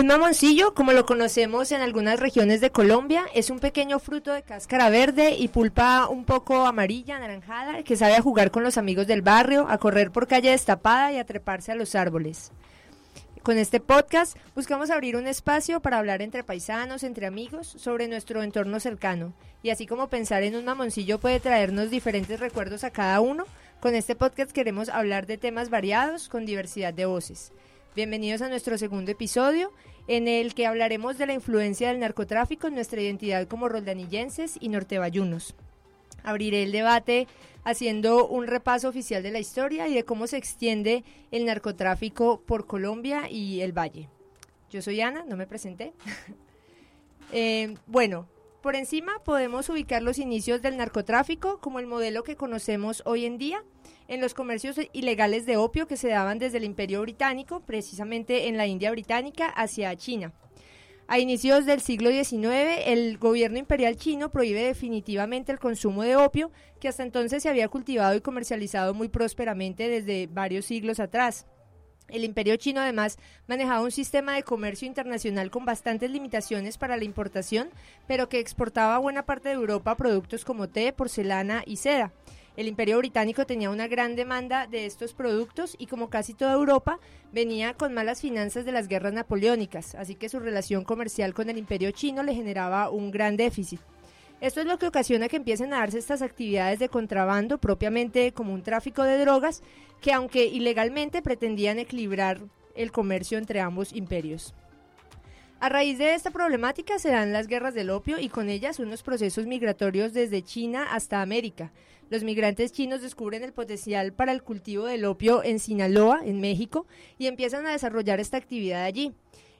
Un mamoncillo, como lo conocemos en algunas regiones de Colombia, es un pequeño fruto de cáscara verde y pulpa un poco amarilla, anaranjada, que sabe a jugar con los amigos del barrio, a correr por calle destapada y a treparse a los árboles. Con este podcast buscamos abrir un espacio para hablar entre paisanos, entre amigos, sobre nuestro entorno cercano. Y así como pensar en un mamoncillo puede traernos diferentes recuerdos a cada uno, con este podcast queremos hablar de temas variados con diversidad de voces. Bienvenidos a nuestro segundo episodio, en el que hablaremos de la influencia del narcotráfico en nuestra identidad como roldanillenses y nortebayunos. Abriré el debate haciendo un repaso oficial de la historia y de cómo se extiende el narcotráfico por Colombia y el Valle. Yo soy Ana, no me presenté. Eh, bueno, por encima podemos ubicar los inicios del narcotráfico como el modelo que conocemos hoy en día en los comercios ilegales de opio que se daban desde el Imperio Británico, precisamente en la India Británica, hacia China. A inicios del siglo XIX, el gobierno imperial chino prohíbe definitivamente el consumo de opio, que hasta entonces se había cultivado y comercializado muy prósperamente desde varios siglos atrás. El imperio chino además manejaba un sistema de comercio internacional con bastantes limitaciones para la importación, pero que exportaba a buena parte de Europa productos como té, porcelana y seda. El imperio británico tenía una gran demanda de estos productos y como casi toda Europa venía con malas finanzas de las guerras napoleónicas, así que su relación comercial con el imperio chino le generaba un gran déficit. Esto es lo que ocasiona que empiecen a darse estas actividades de contrabando propiamente como un tráfico de drogas que aunque ilegalmente pretendían equilibrar el comercio entre ambos imperios. A raíz de esta problemática se dan las guerras del opio y con ellas unos procesos migratorios desde China hasta América. Los migrantes chinos descubren el potencial para el cultivo del opio en Sinaloa, en México, y empiezan a desarrollar esta actividad allí.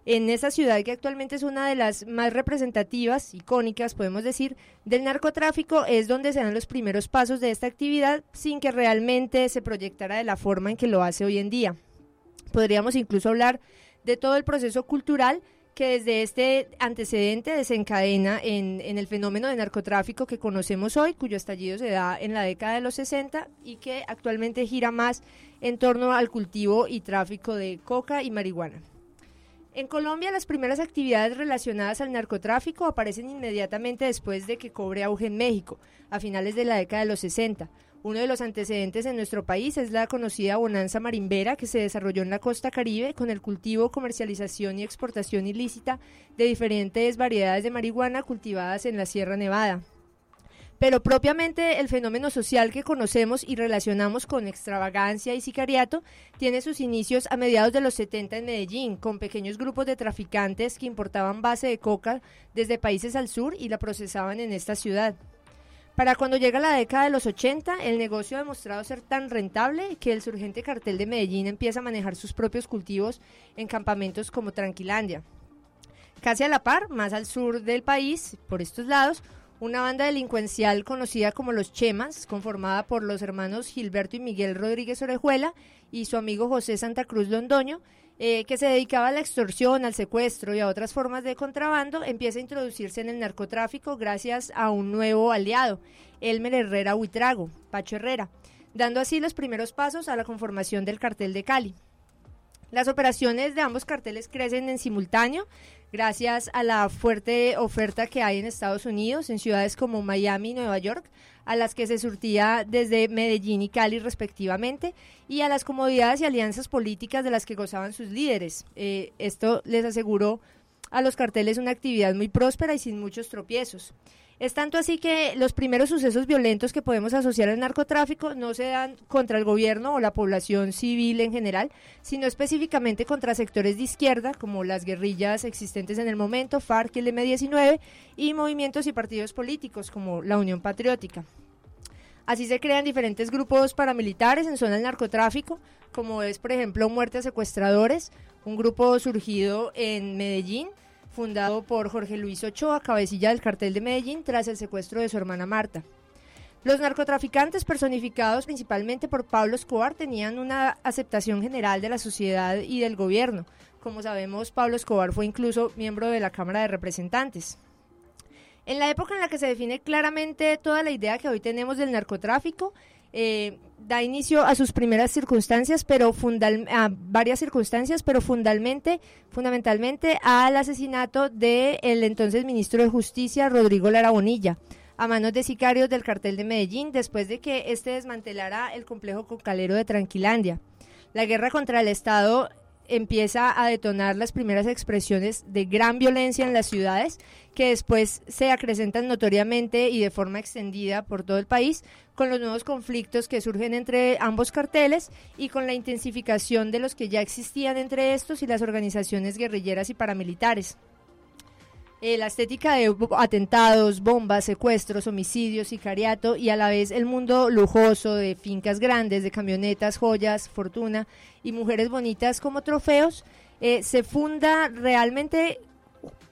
En esa ciudad que actualmente es una de las más representativas, icónicas, podemos decir, del narcotráfico, es donde se dan los primeros pasos de esta actividad sin que realmente se proyectara de la forma en que lo hace hoy en día. Podríamos incluso hablar de todo el proceso cultural que desde este antecedente desencadena en, el fenómeno de narcotráfico que conocemos hoy, cuyo estallido se da en la década de los 60 y que actualmente gira más en torno al cultivo y tráfico de coca y marihuana. En Colombia las primeras actividades relacionadas al narcotráfico aparecen inmediatamente después de que cobre auge en México, a finales de la década de los 60 uno de los antecedentes en nuestro país es la conocida bonanza marimbera que se desarrolló en la costa caribe con el cultivo, comercialización y exportación ilícita de diferentes variedades de marihuana cultivadas en la Sierra Nevada. Pero propiamente el fenómeno social que conocemos y relacionamos con extravagancia y sicariato tiene sus inicios a mediados de los 70 en Medellín, con pequeños grupos de traficantes que importaban base de coca desde países al sur y la procesaban en esta ciudad. Para cuando llega la década de los 80, el negocio ha demostrado ser tan rentable que el surgente cartel de Medellín empieza a manejar sus propios cultivos en campamentos como Tranquilandia. Casi a la par, más al sur del país, por estos lados, una banda delincuencial conocida como los Chemas, conformada por los hermanos Gilberto y Miguel Rodríguez Orejuela y su amigo José Santa Cruz Londoño, eh, que se dedicaba a la extorsión, al secuestro y a otras formas de contrabando, empieza a introducirse en el narcotráfico gracias a un nuevo aliado, Elmer Herrera Huitrago, Pacho Herrera, dando así los primeros pasos a la conformación del cartel de Cali. Las operaciones de ambos carteles crecen en simultáneo gracias a la fuerte oferta que hay en Estados Unidos, en ciudades como Miami y Nueva York, a las que se surtía desde Medellín y Cali respectivamente, y a las comodidades y alianzas políticas de las que gozaban sus líderes. Eh, esto les aseguró a los carteles una actividad muy próspera y sin muchos tropiezos. Es tanto así que los primeros sucesos violentos que podemos asociar al narcotráfico no se dan contra el gobierno o la población civil en general, sino específicamente contra sectores de izquierda, como las guerrillas existentes en el momento, FARC el M-19, y movimientos y partidos políticos, como la Unión Patriótica. Así se crean diferentes grupos paramilitares en zona del narcotráfico, como es, por ejemplo, Muerte a Secuestradores, un grupo surgido en Medellín, fundado por Jorge Luis Ochoa, cabecilla del cartel de Medellín, tras el secuestro de su hermana Marta. Los narcotraficantes, personificados principalmente por Pablo Escobar, tenían una aceptación general de la sociedad y del gobierno. Como sabemos, Pablo Escobar fue incluso miembro de la Cámara de Representantes. En la época en la que se define claramente toda la idea que hoy tenemos del narcotráfico, eh, da inicio a sus primeras circunstancias, pero fundal, a varias circunstancias, pero fundamentalmente, fundamentalmente al asesinato del el entonces ministro de Justicia, Rodrigo Lara Bonilla, a manos de sicarios del cartel de Medellín, después de que este desmantelara el complejo cocalero de Tranquilandia. La guerra contra el Estado empieza a detonar las primeras expresiones de gran violencia en las ciudades, que después se acrecentan notoriamente y de forma extendida por todo el país, con los nuevos conflictos que surgen entre ambos carteles y con la intensificación de los que ya existían entre estos y las organizaciones guerrilleras y paramilitares. Eh, la estética de atentados, bombas, secuestros, homicidios, sicariato y a la vez el mundo lujoso de fincas grandes, de camionetas, joyas, fortuna y mujeres bonitas como trofeos, eh, se funda realmente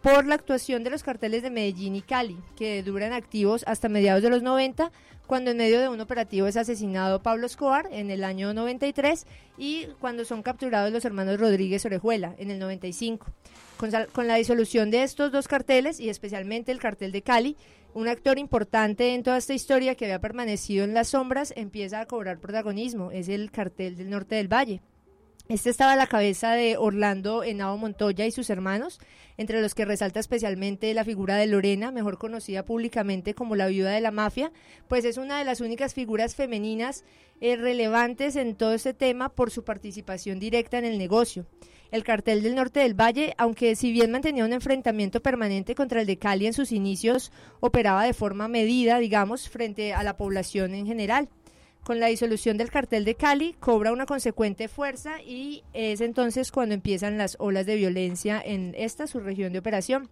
por la actuación de los carteles de Medellín y Cali, que duran activos hasta mediados de los 90, cuando en medio de un operativo es asesinado Pablo Escobar en el año 93 y cuando son capturados los hermanos Rodríguez Orejuela en el 95. Con, la disolución de estos dos carteles y especialmente el cartel de Cali, un actor importante en toda esta historia que había permanecido en las sombras empieza a cobrar protagonismo, es el cartel del norte del Valle. Este estaba a la cabeza de Orlando Henao Montoya y sus hermanos, entre los que resalta especialmente la figura de Lorena, mejor conocida públicamente como la viuda de la mafia, pues es una de las únicas figuras femeninas eh, relevantes en todo este tema por su participación directa en el negocio. El cartel del norte del Valle, aunque si bien mantenía un enfrentamiento permanente contra el de Cali en sus inicios, operaba de forma medida, digamos, frente a la población en general. Con la disolución del cartel de Cali cobra una consecuente fuerza y es entonces cuando empiezan las olas de violencia en esta su región de operación.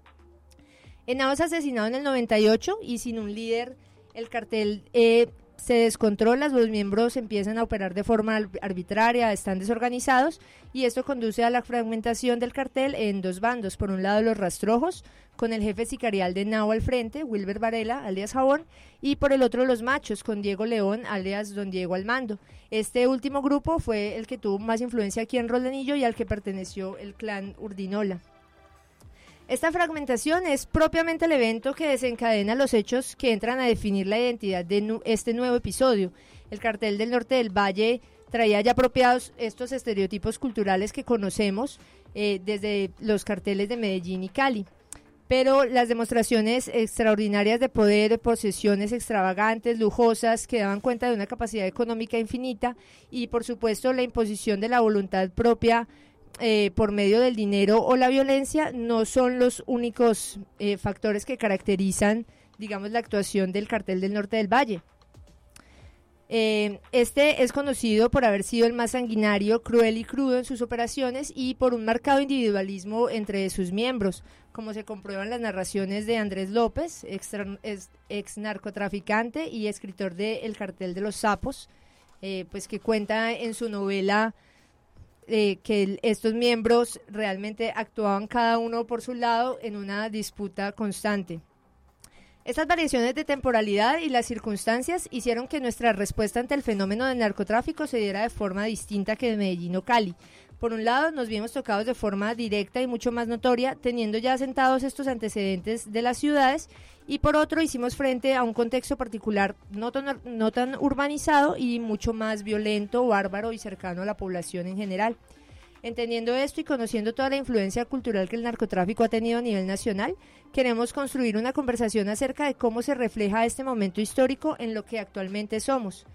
Henao asesinado en el 98 y sin un líder, el cartel eh, se descontrola, los miembros empiezan a operar de forma arbitraria, están desorganizados y esto conduce a la fragmentación del cartel en dos bandos. Por un lado los rastrojos, con el jefe sicarial de Nao al frente, Wilber Varela, alias Jabón, y por el otro los machos, con Diego León, alias Don Diego al mando. Este último grupo fue el que tuvo más influencia aquí en Roldanillo y al que perteneció el clan Urdinola. Esta fragmentación es propiamente el evento que desencadena los hechos que entran a definir la identidad de este nuevo episodio. El cartel del norte del Valle traía ya apropiados estos estereotipos culturales que conocemos eh, desde los carteles de Medellín y Cali. Pero las demostraciones extraordinarias de poder, posesiones extravagantes, lujosas, que daban cuenta de una capacidad económica infinita y por supuesto la imposición de la voluntad propia eh, por medio del dinero o la violencia no son los únicos eh, factores que caracterizan, digamos, la actuación del cartel del norte del Valle. Eh, este es conocido por haber sido el más sanguinario, cruel y crudo en sus operaciones y por un marcado individualismo entre sus miembros, como se comprueban las narraciones de Andrés López, ex, narcotraficante y escritor de El cartel de los sapos, pues que cuenta en su novela eh, que estos miembros realmente actuaban cada uno por su lado en una disputa constante. Estas variaciones de temporalidad y las circunstancias hicieron que nuestra respuesta ante el fenómeno del narcotráfico se diera de forma distinta que de Medellín o Cali. Por un lado, nos vimos tocados de forma directa y mucho más notoria, teniendo ya asentados estos antecedentes de las ciudades, y por otro, hicimos frente a un contexto particular no tan, no tan urbanizado y mucho más violento, bárbaro y cercano a la población en general. Entendiendo esto y conociendo toda la influencia cultural que el narcotráfico ha tenido a nivel nacional, queremos construir una conversación acerca de cómo se refleja este momento histórico en lo que actualmente somos.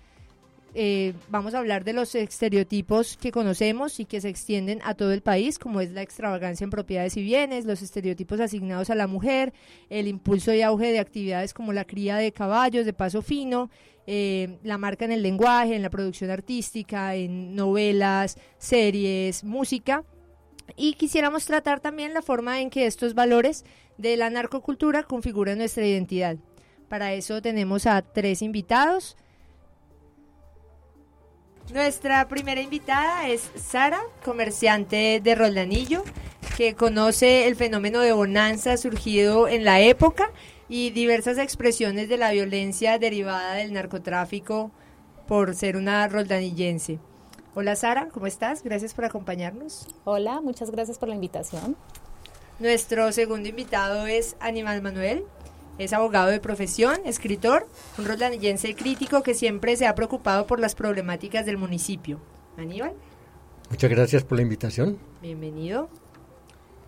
Eh, vamos a hablar de los estereotipos que conocemos y que se extienden a todo el país, como es la extravagancia en propiedades y bienes, los estereotipos asignados a la mujer, el impulso y auge de actividades como la cría de caballos de paso fino, eh, la marca en el lenguaje, en la producción artística, en novelas, series, música. Y quisiéramos tratar también la forma en que estos valores de la narcocultura configuran nuestra identidad. Para eso tenemos a tres invitados. Nuestra primera invitada es Sara, comerciante de Roldanillo, que conoce el fenómeno de bonanza surgido en la época y diversas expresiones de la violencia derivada del narcotráfico por ser una roldanillense. Hola Sara, ¿cómo estás? Gracias por acompañarnos. Hola, muchas gracias por la invitación. Nuestro segundo invitado es Animal Manuel, Es abogado de profesión, escritor, un roldanillense crítico que siempre se ha preocupado por las problemáticas del municipio. Aníbal. Muchas gracias por la invitación. Bienvenido.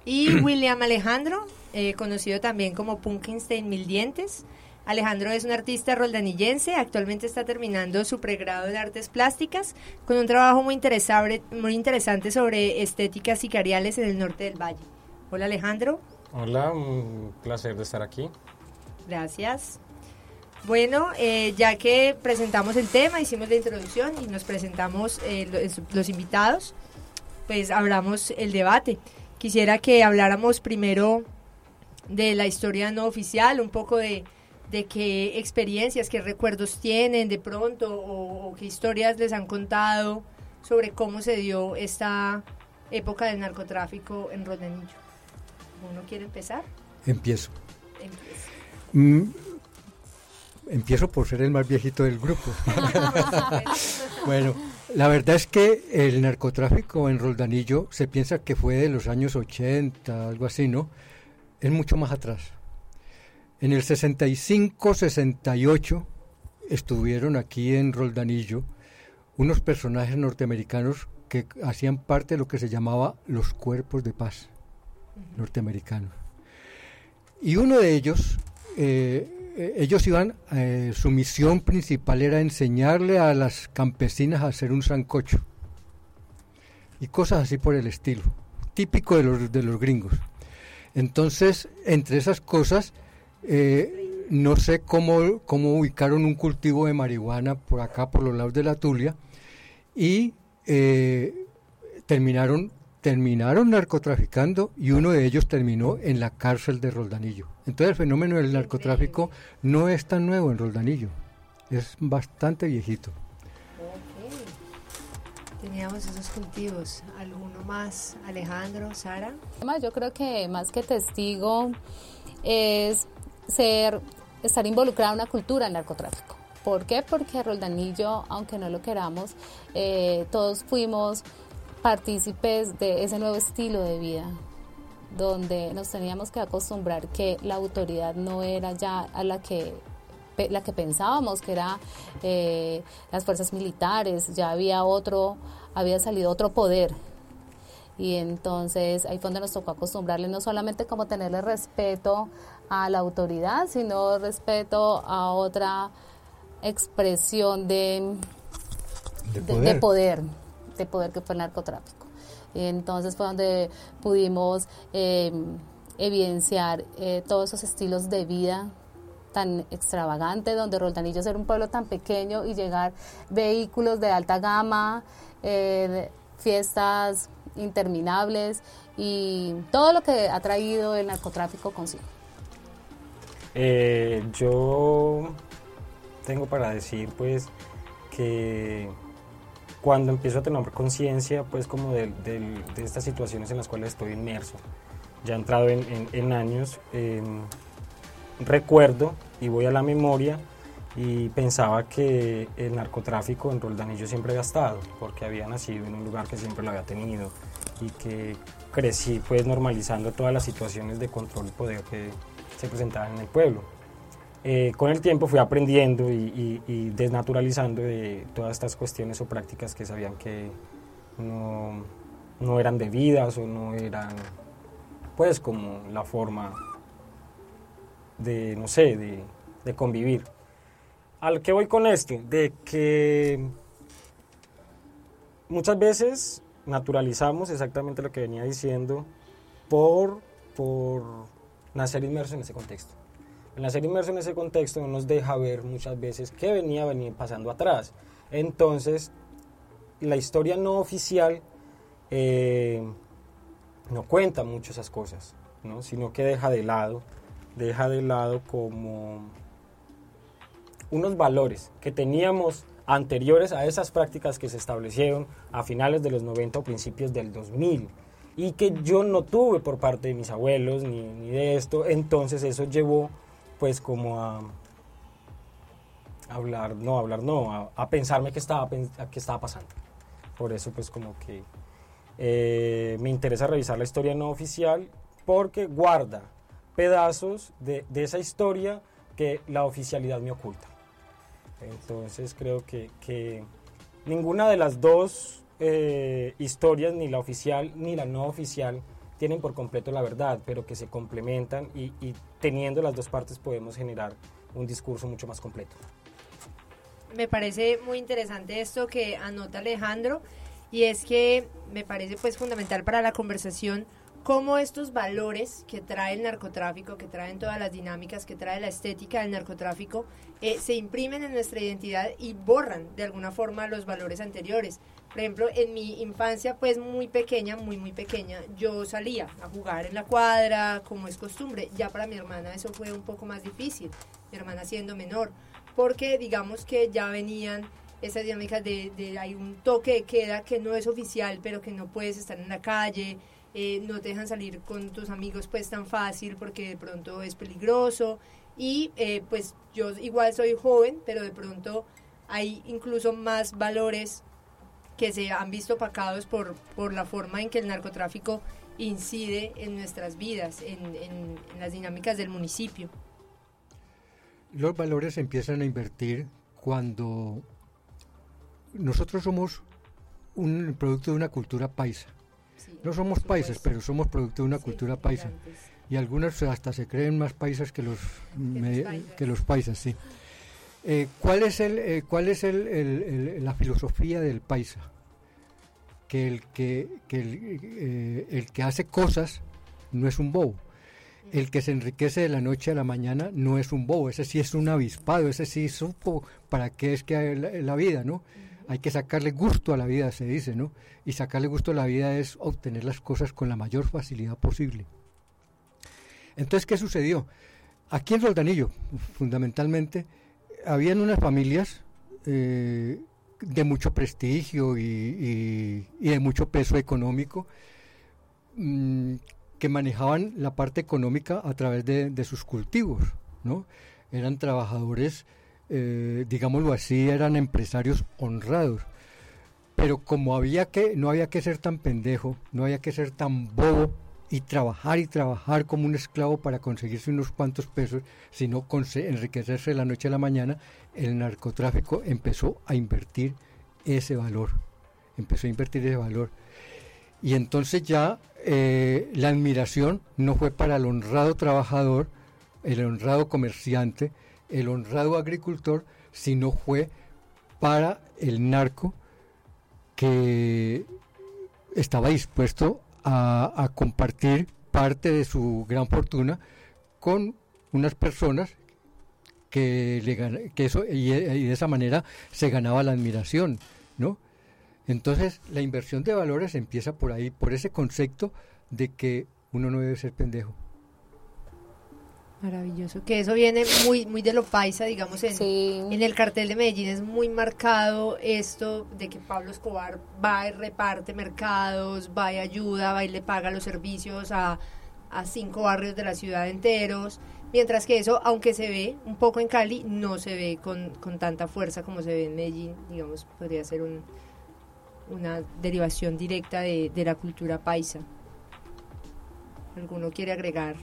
Y William Alejandro, eh, conocido también como Punkenstein Mil Dientes. Alejandro es un artista roldanillense, actualmente está terminando su pregrado en artes plásticas con un trabajo muy interesante, muy interesante sobre estéticas sicariales en el norte del valle. Hola Alejandro. Hola, un placer de estar aquí. Gracias. Bueno, eh, ya que presentamos el tema, hicimos la introducción y nos presentamos eh, los, los invitados, pues hablamos el debate. Quisiera que habláramos primero de la historia no oficial, un poco de de qué experiencias, qué recuerdos tienen de pronto o, qué historias les han contado sobre cómo se dio esta época del narcotráfico en Rodenillo. ¿Uno quiere empezar? Empiezo. Mm, empiezo por ser el más viejito del grupo. bueno, la verdad es que el narcotráfico en Roldanillo se piensa que fue de los años 80, algo así, ¿no? Es mucho más atrás. En el 65-68 estuvieron aquí en Roldanillo unos personajes norteamericanos que hacían parte de lo que se llamaba los cuerpos de paz norteamericanos. Y uno de ellos, eh, ellos iban, eh, su misión principal era enseñarle a las campesinas a hacer un sancocho y cosas así por el estilo, típico de los, de los gringos. Entonces, entre esas cosas, eh, no sé cómo, cómo ubicaron un cultivo de marihuana por acá, por los lados de la Tulia, y terminaron, terminaron narcotraficando y uno de ellos terminó en la cárcel de Roldanillo. Entonces el fenómeno del narcotráfico no es tan nuevo en Roldanillo, es bastante viejito. Teníamos esos cultivos. ¿Alguno más? Alejandro, Sara. Yo creo que más que testigo es ser, estar involucrada en una cultura del narcotráfico. ¿Por qué? Porque Roldanillo, aunque no lo queramos, eh, todos fuimos partícipes de ese nuevo estilo de vida, donde nos teníamos que acostumbrar que la autoridad no era ya a la que la que pensábamos que era eh, las fuerzas militares, ya había otro, había salido otro poder y entonces ahí fue donde nos tocó acostumbrarle no solamente como tenerle respeto a la autoridad, sino respeto a otra expresión de, de, poder. de, poder. Que fue el narcotráfico. Entonces fue donde pudimos em, evidenciar eh, todos esos estilos de vida tan extravagante, donde Roldanillo era un pueblo tan pequeño y llegar vehículos de alta gama, eh, fiestas interminables y todo lo que ha traído el narcotráfico consigo. Eh, yo tengo para decir pues que cuando empiezo a tener conciencia pues como de, estas situaciones en las cuales estoy inmerso, ya entrado en, años, em, recuerdo y voy a la memoria y pensaba que el narcotráfico en Roldanillo siempre había estado, porque había nacido en un lugar que siempre lo había tenido y que crecí pues normalizando todas las situaciones de control y poder que se presentaban en el pueblo. Eh, con el tiempo fui aprendiendo y, desnaturalizando de todas estas cuestiones o prácticas que sabían que no, no eran debidas o no eran pues como la forma de, no sé, de, convivir. ¿Al que voy con esto? De que muchas veces naturalizamos exactamente lo que venía diciendo por, por nacer inmerso en ese contexto. El nacer inmerso en ese contexto no nos deja ver muchas veces qué venía, venir pasando atrás. Entonces, la historia no oficial eh, no cuenta mucho esas cosas, ¿no? sino que deja de lado, deja de lado como unos valores que teníamos anteriores a esas prácticas que se establecieron a finales de los 90 o principios del 2000 y que yo no tuve por parte de mis abuelos ni, de esto, entonces eso llevó pues como a hablar, no, hablar no, a, pensarme que estaba, que estaba pasando. Por eso pues como que eh, me interesa revisar la historia no oficial porque guarda pedazos de, de esa historia que la oficialidad me oculta. Entonces creo que, que ninguna de las dos eh, historias, ni la oficial ni la no oficial, tienen por completo la verdad, pero que se complementan y, y teniendo las dos partes podemos generar un discurso mucho más completo. Me parece muy interesante esto que anota Alejandro y es que me parece pues fundamental para la conversación cómo estos valores que trae el narcotráfico, que traen todas las dinámicas, que trae la estética del narcotráfico, eh, se imprimen en nuestra identidad y borran de alguna forma los valores anteriores. Por ejemplo, en mi infancia, pues muy pequeña, muy, muy pequeña, yo salía a jugar en la cuadra, como es costumbre. Ya para mi hermana eso fue un poco más difícil, mi hermana siendo menor, porque digamos que ya venían esas dinámicas de, de hay un toque de queda que no es oficial, pero que no puedes estar en la calle, eh, no te dejan salir con tus amigos pues tan fácil porque de pronto es peligroso y eh, pues yo igual soy joven, pero de pronto hay incluso más valores que se han visto opacados por, por la forma en que el narcotráfico incide en nuestras vidas, en, en, en las dinámicas del municipio. Los valores empiezan a invertir cuando nosotros somos un producto de una cultura paisa. Sí, no somos paisas, pero somos producto de una sí, cultura paisa. Y algunas hasta se creen más paisas que los, que me, los paisas. Que los paisas sí. Eh, ¿Cuál es, el, eh, cuál es el, el, el, la filosofía del paisa? Que el que, que el, eh, el, que hace cosas no es un bobo. El que se enriquece de la noche a la mañana no es un bobo, ese sí es un avispado, ese sí supo para qué es que hay la, la vida, ¿no? Hay que sacarle gusto a la vida, se dice, ¿no? Y sacarle gusto a la vida es obtener las cosas con la mayor facilidad posible. Entonces, ¿qué sucedió? Aquí en Roldanillo, fundamentalmente, habían unas familias eh, de mucho prestigio y, de mucho peso económico mmm, que manejaban la parte económica a través de, de sus cultivos, ¿no? Eran trabajadores, eh, digámoslo así, eran empresarios honrados. Pero como había que, no había que ser tan pendejo, no había que ser tan bobo y trabajar y trabajar como un esclavo para conseguirse unos cuantos pesos, sino enriquecerse de la noche a la mañana, el narcotráfico empezó a invertir ese valor, empezó a invertir ese valor. Y entonces ya eh, la admiración no fue para el honrado trabajador, el honrado comerciante, el honrado agricultor, sino fue para el narco que estaba dispuesto a, a, compartir parte de su gran fortuna con unas personas que, le, que eso y, y, de esa manera se ganaba la admiración, ¿no? Entonces la inversión de valores empieza por ahí, por ese concepto de que uno no debe ser pendejo. Maravilloso, que eso viene muy muy de lo paisa, digamos, en, sí. en el cartel de Medellín es muy marcado esto de que Pablo Escobar va y reparte mercados, va y ayuda, va y le paga los servicios a, a cinco barrios de la ciudad enteros, mientras que eso, aunque se ve un poco en Cali, no se ve con, con tanta fuerza como se ve en Medellín, digamos, podría ser un, una derivación directa de, de la cultura paisa. ¿Alguno quiere agregar?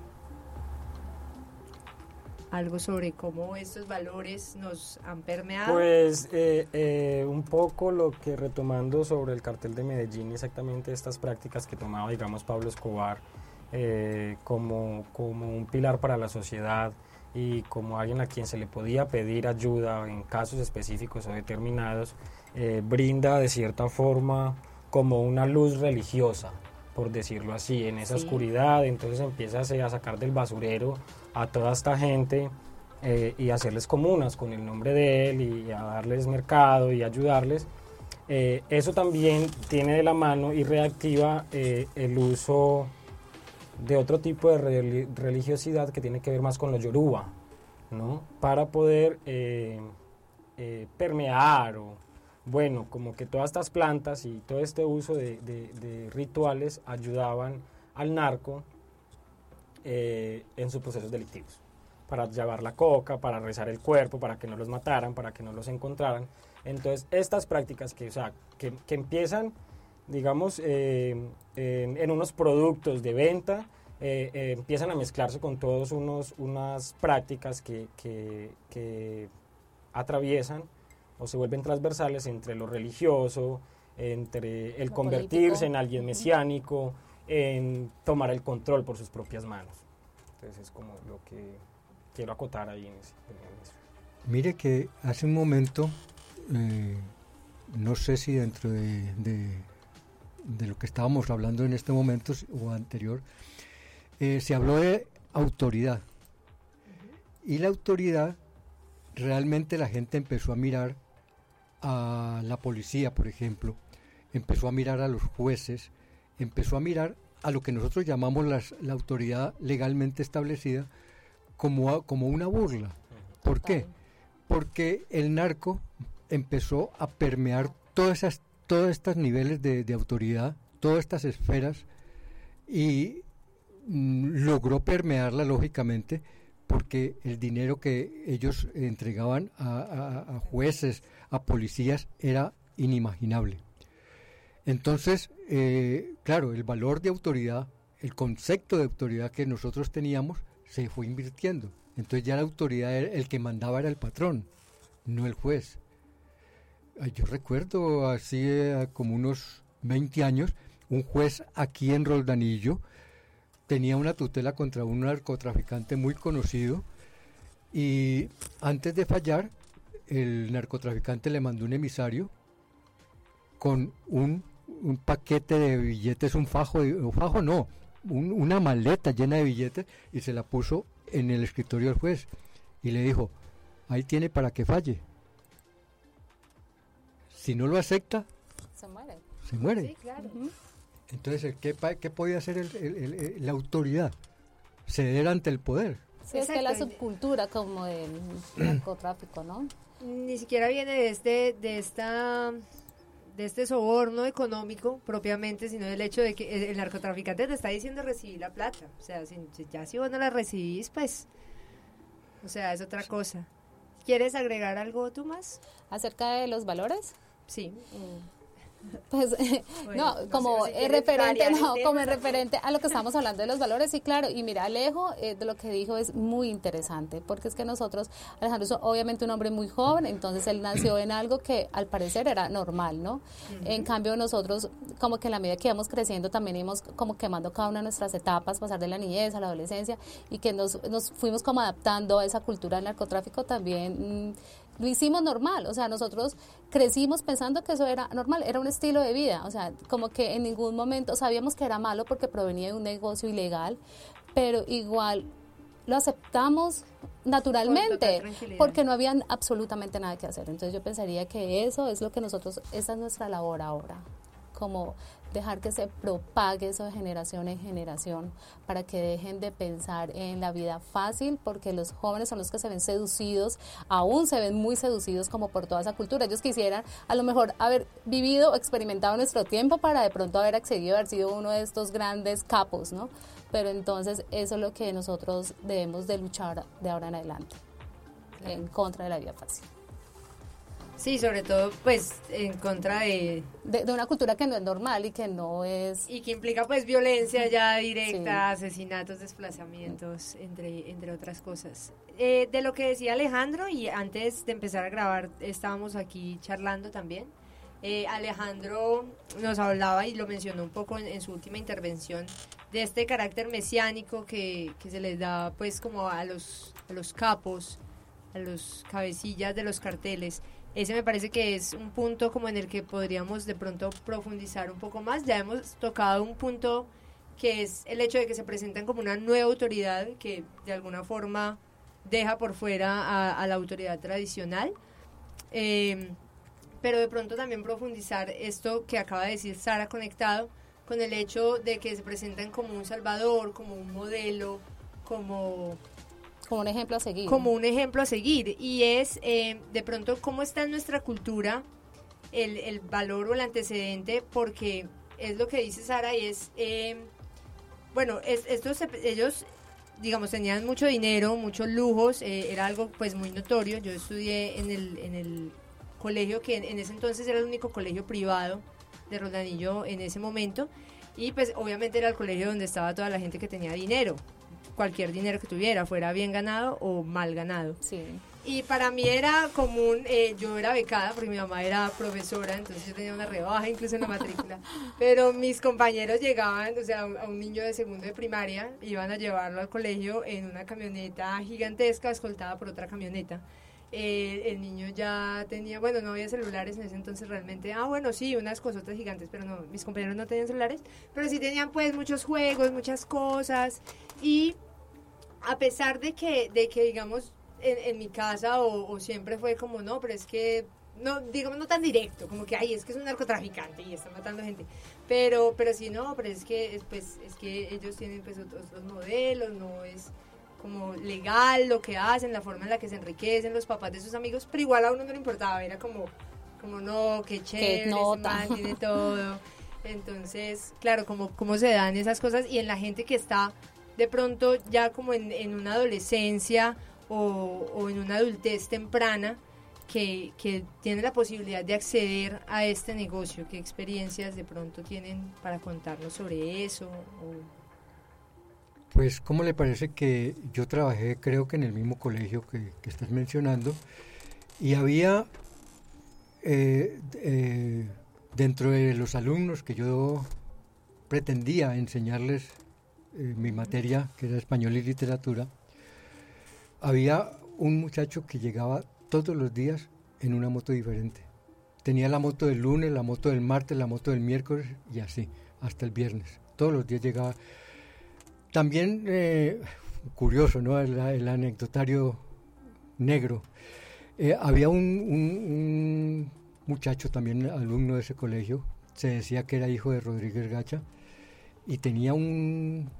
Algo sobre cómo estos valores nos han permeado? Pues eh, eh, un poco lo que retomando sobre el cartel de Medellín, exactamente estas prácticas que tomaba, digamos, Pablo Escobar eh, como, como un pilar para la sociedad y como alguien a quien se le podía pedir ayuda en casos específicos o determinados, brinda de cierta forma como una luz religiosa, por decirlo así, en esa sí. oscuridad, entonces empieza a sacar del basurero a toda esta gente eh, y hacerles comunas con el nombre de él y a darles mercado y ayudarles. Eh, eso también tiene de la mano y reactiva eh, el uso de otro tipo de religiosidad que tiene que ver más con los yoruba, ¿no? Para poder eh, permear o, bueno, como que todas estas plantas y todo este uso de, rituales ayudaban al narco eh, en sus procesos delictivos, para llevar la coca, para rezar el cuerpo, para que no los mataran, para que no los encontraran. Entonces, estas prácticas que, o sea, que, que empiezan, digamos, eh, en, en, unos productos de venta eh, eh, empiezan a mezclarse con todos unos, unas prácticas que, que, que atraviesan o se vuelven transversales entre lo religioso, entre el Lo convertirse político. en alguien mesiánico, en tomar el control por sus propias manos. Entonces es como lo que quiero acotar ahí en, ese- en. Mire que hace un momento, eh, no sé si dentro de, de- de lo que estábamos hablando en este momento o anterior, eh, se habló de autoridad. Y la autoridad, realmente la gente empezó a mirar a la policía, por ejemplo, empezó a mirar a los jueces, empezó a mirar a lo que nosotros llamamos las- la autoridad legalmente establecida como, a- como una burla. ¿Por qué? Porque el narco empezó a permear todas esas, todos estos niveles de, de autoridad, todas estas esferas, y mm, logró permearla lógicamente porque el dinero que ellos entregaban a, a- a jueces, a policías, era inimaginable. Entonces, eh, claro, el valor de autoridad, el concepto de autoridad que nosotros teníamos, se fue invirtiendo. Entonces ya la autoridad, era- el que mandaba era el patrón, no el juez. Yo recuerdo así eh, como unos 20 años, un juez aquí en Roldanillo tenía una tutela contra un narcotraficante muy conocido y antes de fallar, el narcotraficante le mandó un emisario con un, un paquete de billetes, un fajo, de, un fajo no, un- una maleta llena de billetes y se la puso en el escritorio del juez y le dijo, ahí tiene para que falle. Si no lo acepta, Se muere. se muere. Sí, claro. Ujú. Entonces, ¿qué, pa- qué podía hacer el- el- el- el- la autoridad? Ceder ante el poder. Sí, es que la subcultura como del narcotráfico, ¿no? Ni siquiera viene de este, de esta, de este soborno económico propiamente, sino del hecho de que el, narcotraficante te está diciendo recibir la plata. O sea, si, si- ya si vos no la recibís, pues, o sea, es otra cosa. ¿Quieres agregar algo tú más? Acerca de los valores, Sí. Pues Bueno, no, no como sé si es quieres referente, no, como referente a lo que estamos hablando de los valores, sí, claro, y mira, Alejo, eh, de lo que dijo es muy interesante, porque es que nosotros, Alejandro es obviamente un hombre muy joven, entonces él nació en algo que al parecer era normal, ¿no? En cambio nosotros, como que en la medida que íbamos creciendo, también íbamos como quemando cada una de nuestras etapas, pasar de la niñez a la adolescencia, y que nos, nos fuimos como adaptando a esa cultura del narcotráfico también. Lo hicimos normal, o sea, nosotros crecimos pensando que eso era normal, era un estilo de vida, o sea, como que en ningún momento sabíamos que era malo porque provenía de un negocio ilegal, pero igual lo aceptamos naturalmente porque no había absolutamente nada que hacer. Entonces yo pensaría que eso es lo que nosotros, esa es nuestra labor ahora, como dejar que se propague eso de generación en generación para que dejen de pensar en la vida fácil porque los jóvenes son los que se ven seducidos, aún se ven muy seducidos como por toda esa cultura. Ellos quisieran a lo mejor haber vivido o experimentado nuestro tiempo para de pronto haber accedido, haber sido uno de estos grandes capos, ¿no? Pero entonces eso es lo que nosotros debemos de luchar de ahora en adelante en contra de la vida fácil. Sí, sobre todo, pues, en contra de... De, de una cultura que no es normal y que no es... Y que implica, pues, violencia ya directa, Sí. asesinatos, desplazamientos, entre, entre otras cosas. Eh, de lo que decía Alejandro, y antes de empezar a grabar, estábamos aquí charlando también. Eh, Alejandro nos hablaba y lo mencionó un poco en, en su última intervención de este carácter mesiánico que, que se les da pues como a los, a los capos, a los cabecillas de los carteles. Ese me parece que es un punto como en el que podríamos de pronto profundizar un poco más. Ya hemos tocado un punto que es el hecho de que se presentan como una nueva autoridad que de alguna forma deja por fuera a, a la autoridad tradicional. Eh, pero de pronto también profundizar esto que acaba de decir Sara conectado con el hecho de que se presentan como un salvador, como un modelo, como, como un ejemplo a seguir. como un ejemplo a seguir. Y es eh, de pronto cómo está en nuestra cultura el, el valor o el antecedente, porque es lo que dice Sara y es, eh, bueno, es, estos, ellos digamos, tenían mucho dinero, muchos lujos, eh, era algo pues muy notorio. Yo estudié en el, en el colegio que en, en ese entonces era el único colegio privado de Roldanillo en ese momento. Y pues obviamente era el colegio donde estaba toda la gente que tenía dinero, cualquier dinero que tuviera, fuera bien ganado o mal ganado. Sí. Y para mí era común, eh, yo era becada porque mi mamá era profesora, entonces yo tenía una rebaja incluso en la matrícula. Pero mis compañeros llegaban, o sea, a un niño de segundo de primaria, iban a llevarlo al colegio en una camioneta gigantesca escoltada por otra camioneta. Eh, el niño ya tenía, bueno, no había celulares en ese entonces realmente. Ah, bueno, sí, unas cosotas gigantes, pero no, mis compañeros no tenían celulares, pero sí tenían pues muchos juegos, muchas cosas. Y a pesar de que, de que digamos, en, mi casa o, siempre fue como, no, pero es que, no, digamos, no tan directo, como que, ay, es que es un narcotraficante y está matando gente. Pero, pero sí, no, pero es que, pues, es que ellos tienen pues otros, modelos, no es como legal lo que hacen, la forma en la que se enriquecen los papás de sus amigos, pero igual a uno no le importaba, era como, como no, qué chévere, man tiene todo. Entonces, claro, como cómo se dan esas cosas y en la gente que está de pronto ya como en, una adolescencia o, en una adultez temprana que, que, tiene la posibilidad de acceder a este negocio? ¿Qué experiencias de pronto tienen para contarnos sobre eso? Pues, ¿cómo le parece que yo trabajé, creo que en el mismo colegio que, estás mencionando, y había eh, eh, dentro de los alumnos que yo pretendía enseñarles eh, mi materia, que era español y literatura, había un muchacho que llegaba todos los días en una moto diferente. Tenía la moto del lunes, la moto del martes, la moto del miércoles y así, hasta el viernes. Todos los días llegaba. También, eh, curioso, ¿no? El, anecdotario negro. Eh, había un, muchacho también, alumno de ese colegio, se decía que era hijo de Rodríguez Gacha, y tenía un,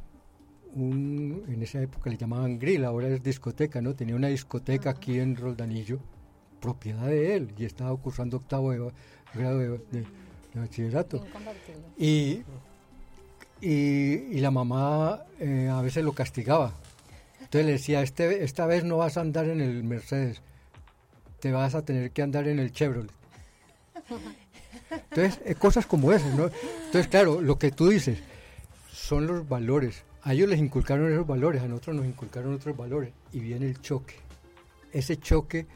en esa época le llamaban grill, ahora es discoteca, ¿no? Tenía una discoteca aquí en Roldanillo, propiedad de él, y estaba cursando octavo grado de, bachillerato. Y, y, la mamá eh, a veces lo castigaba. Entonces le decía, este, esta vez no vas a andar en el Mercedes, te vas a tener que andar en el Chevrolet. Entonces, eh, cosas como esas, ¿no? Entonces, claro, lo que tú dices son los valores a ellos les inculcaron esos valores, a nosotros nos inculcaron otros valores y viene el choque. Ese choque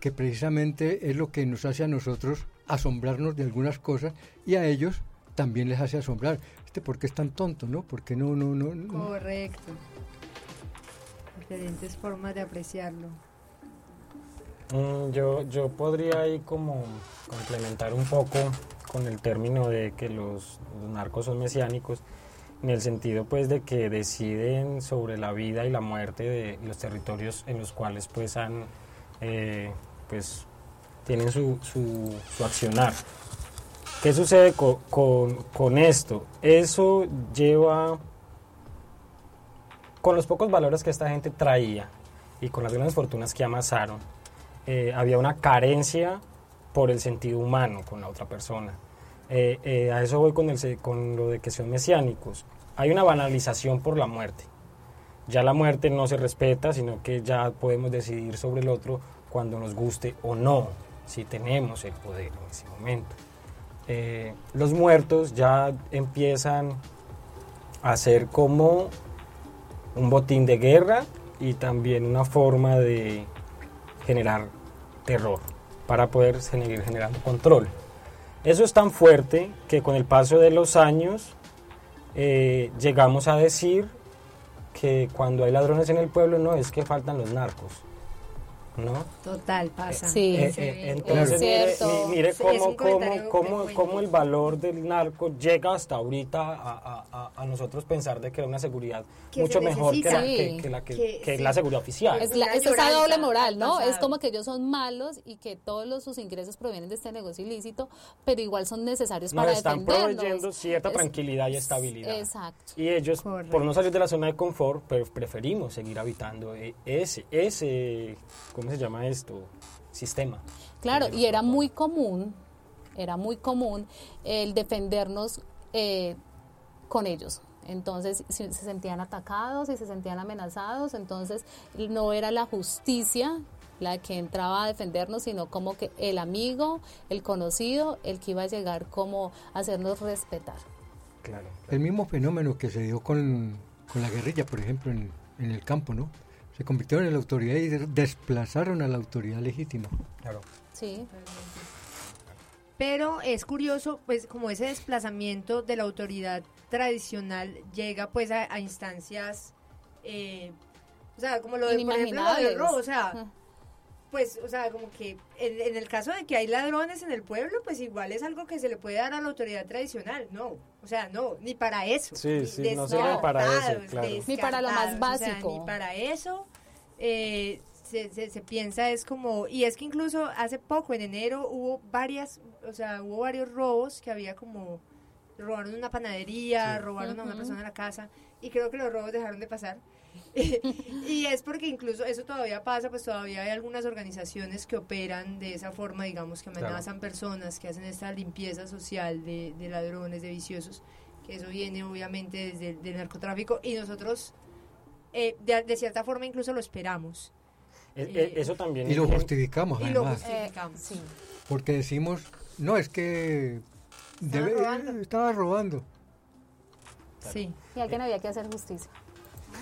que precisamente es lo que nos hace a nosotros asombrarnos de algunas cosas y a ellos también les hace asombrar. Este, ¿por qué es tan tonto, no? ¿Por qué no, no, no? Correcto. Diferentes formas de apreciarlo. Mm, yo, yo podría ahí como complementar un poco con el término de que los, los narcos son mesiánicos en el sentido pues de que deciden sobre la vida y la muerte de los territorios en los cuales pues han eh, pues tienen su, su, accionar. ¿Qué sucede con, esto? Eso lleva con los pocos valores que esta gente traía y con las grandes fortunas que amasaron, eh, había una carencia por el sentido humano con la otra persona. Eh, a eso voy con, el, con lo de que son mesiánicos. Hay una banalización por la muerte. Ya la muerte no se respeta, sino que ya podemos decidir sobre el otro cuando nos guste o no, si tenemos el poder en ese momento. Eh, los muertos ya empiezan a ser como un botín de guerra y también una forma de generar terror para poder seguir generando control. Eso es tan fuerte que con el paso de los años eh, llegamos a decir que cuando hay ladrones en el pueblo no es que faltan los narcos, ¿no? Total, pasa. Sí, eh, eh, entonces mire, cómo, cómo, cómo, cómo, el valor del narco llega hasta ahorita a, a, a, nosotros pensar de que era una seguridad mucho mejor que la, que, la, que, la seguridad oficial. Es, la, esa doble moral, ¿no? Es como que ellos son malos y que todos los, sus ingresos provienen de este negocio ilícito, pero igual son necesarios para están proveyendo cierta tranquilidad y estabilidad. Exacto. Y ellos, por no salir de la zona de confort, preferimos seguir habitando e, ese, ese ¿cómo se llama esto? Sistema. Claro, y era muy común, era muy común el defendernos eh, con ellos. Entonces se sentían atacados y se sentían amenazados, entonces no era la justicia la que entraba a defendernos, sino como que el amigo, el conocido, el que iba a llegar como a hacernos respetar. Claro. El mismo fenómeno que se dio con, con la guerrilla, por ejemplo, en, en el campo, ¿no? Se convirtieron en la autoridad y de- desplazaron a la autoridad legítima. Claro. Sí, Pero es curioso, pues como ese desplazamiento de la autoridad tradicional llega pues a, a instancias, eh, o sea, como lo de, por ejemplo, lo inimaginables. robo, o sea. Pues, o sea, como que en, en el caso de que hay ladrones en el pueblo, pues igual es algo que se le puede dar a la autoridad tradicional, no, o sea, no, ni para eso. Sí, ni sí, no sirve para eso, claro. Ni para lo más descartados, o sea, básico. ni para eso. eh, se, se, se piensa es como y es que incluso hace poco en enero hubo varias o sea hubo varios robos que había como robaron una panadería Sí. robaron a una persona en la casa y creo que los robos dejaron de pasar y es porque incluso eso todavía pasa pues todavía hay algunas organizaciones que operan de esa forma digamos que Claro. amenazan personas que hacen esta limpieza social de, de ladrones de viciosos que eso viene obviamente desde el del narcotráfico y nosotros eh, de, de cierta forma incluso lo esperamos E- Eh, e- eso también Y lo justificamos, y lo además. justificamos. Eh, sí. Porque decimos, no, es que debe- robando. estaba robando. Sí. Y alguien había que hacer justicia.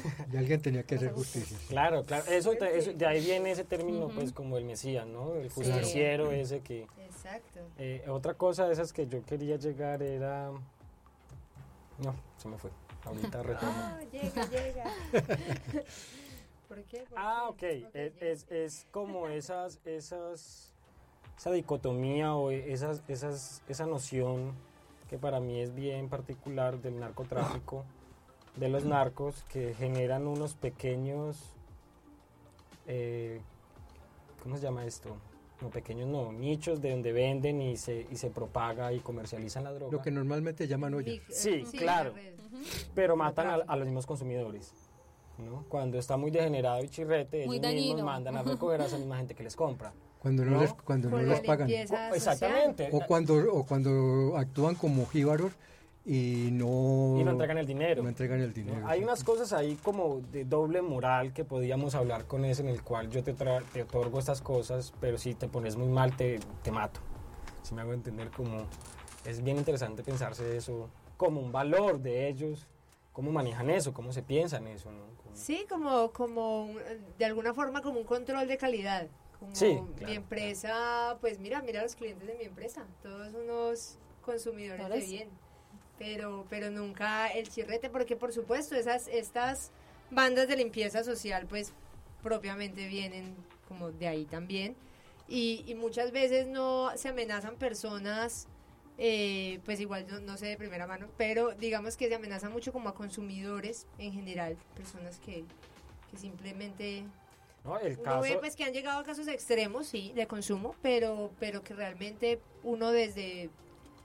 Y alguien tenía que hacer justicia. Claro, claro. Eso, eso- de ahí viene ese término, pues, como el Mesías, ¿no? El justiciero ese que... Exacto. Eh, otra cosa de esas que yo quería llegar era... No, se me fue. Ahorita retomo. Ah, llega, llega. ¿Por qué? ¿Por Ah, ok. qué? Es, es, es como esas, esas, esa dicotomía o esas, esas, esa noción que para mí es bien particular del narcotráfico, de los narcos que generan unos pequeños, eh, ¿cómo se llama esto? No, pequeños no, nichos de donde venden y se, y se propaga y comercializan la droga. Lo que normalmente llaman. Mic- Sí, la claro. red. pero matan a, a los mismos consumidores. ¿no? Cuando está muy degenerado y chirrete, Muy ellos mismos dañino. mandan a recoger a esa misma gente que les compra. Cuando no, ¿No? les, cuando no les pagan. O- Exactamente. O cuando, o cuando actúan como jíbaros y no, Y no entregan el dinero. no entregan el dinero. Hay sí. unas cosas ahí como de doble moral que podíamos hablar con eso, en el cual yo te, tra- te otorgo estas cosas, pero si te pones muy mal te, te mato. Si me hago entender como... Es bien interesante pensarse eso como un valor de ellos, cómo manejan eso, cómo se piensan eso, ¿no? Como- Sí, como, como de alguna forma como un control de calidad. Como Sí, mi claro, empresa, pues mira, mira los clientes de mi empresa, todos unos consumidores de bien. Pero, pero nunca el chirrete, porque por supuesto esas, estas bandas de limpieza social, pues propiamente vienen como de ahí también. Y, y muchas veces no se amenazan personas, eh, pues igual no, no sé de primera mano, pero digamos que se amenaza mucho como a consumidores en general, personas que, que simplemente ¿no? El uno caso... ve pues que han llegado a casos extremos, sí, de consumo, pero, pero que realmente uno desde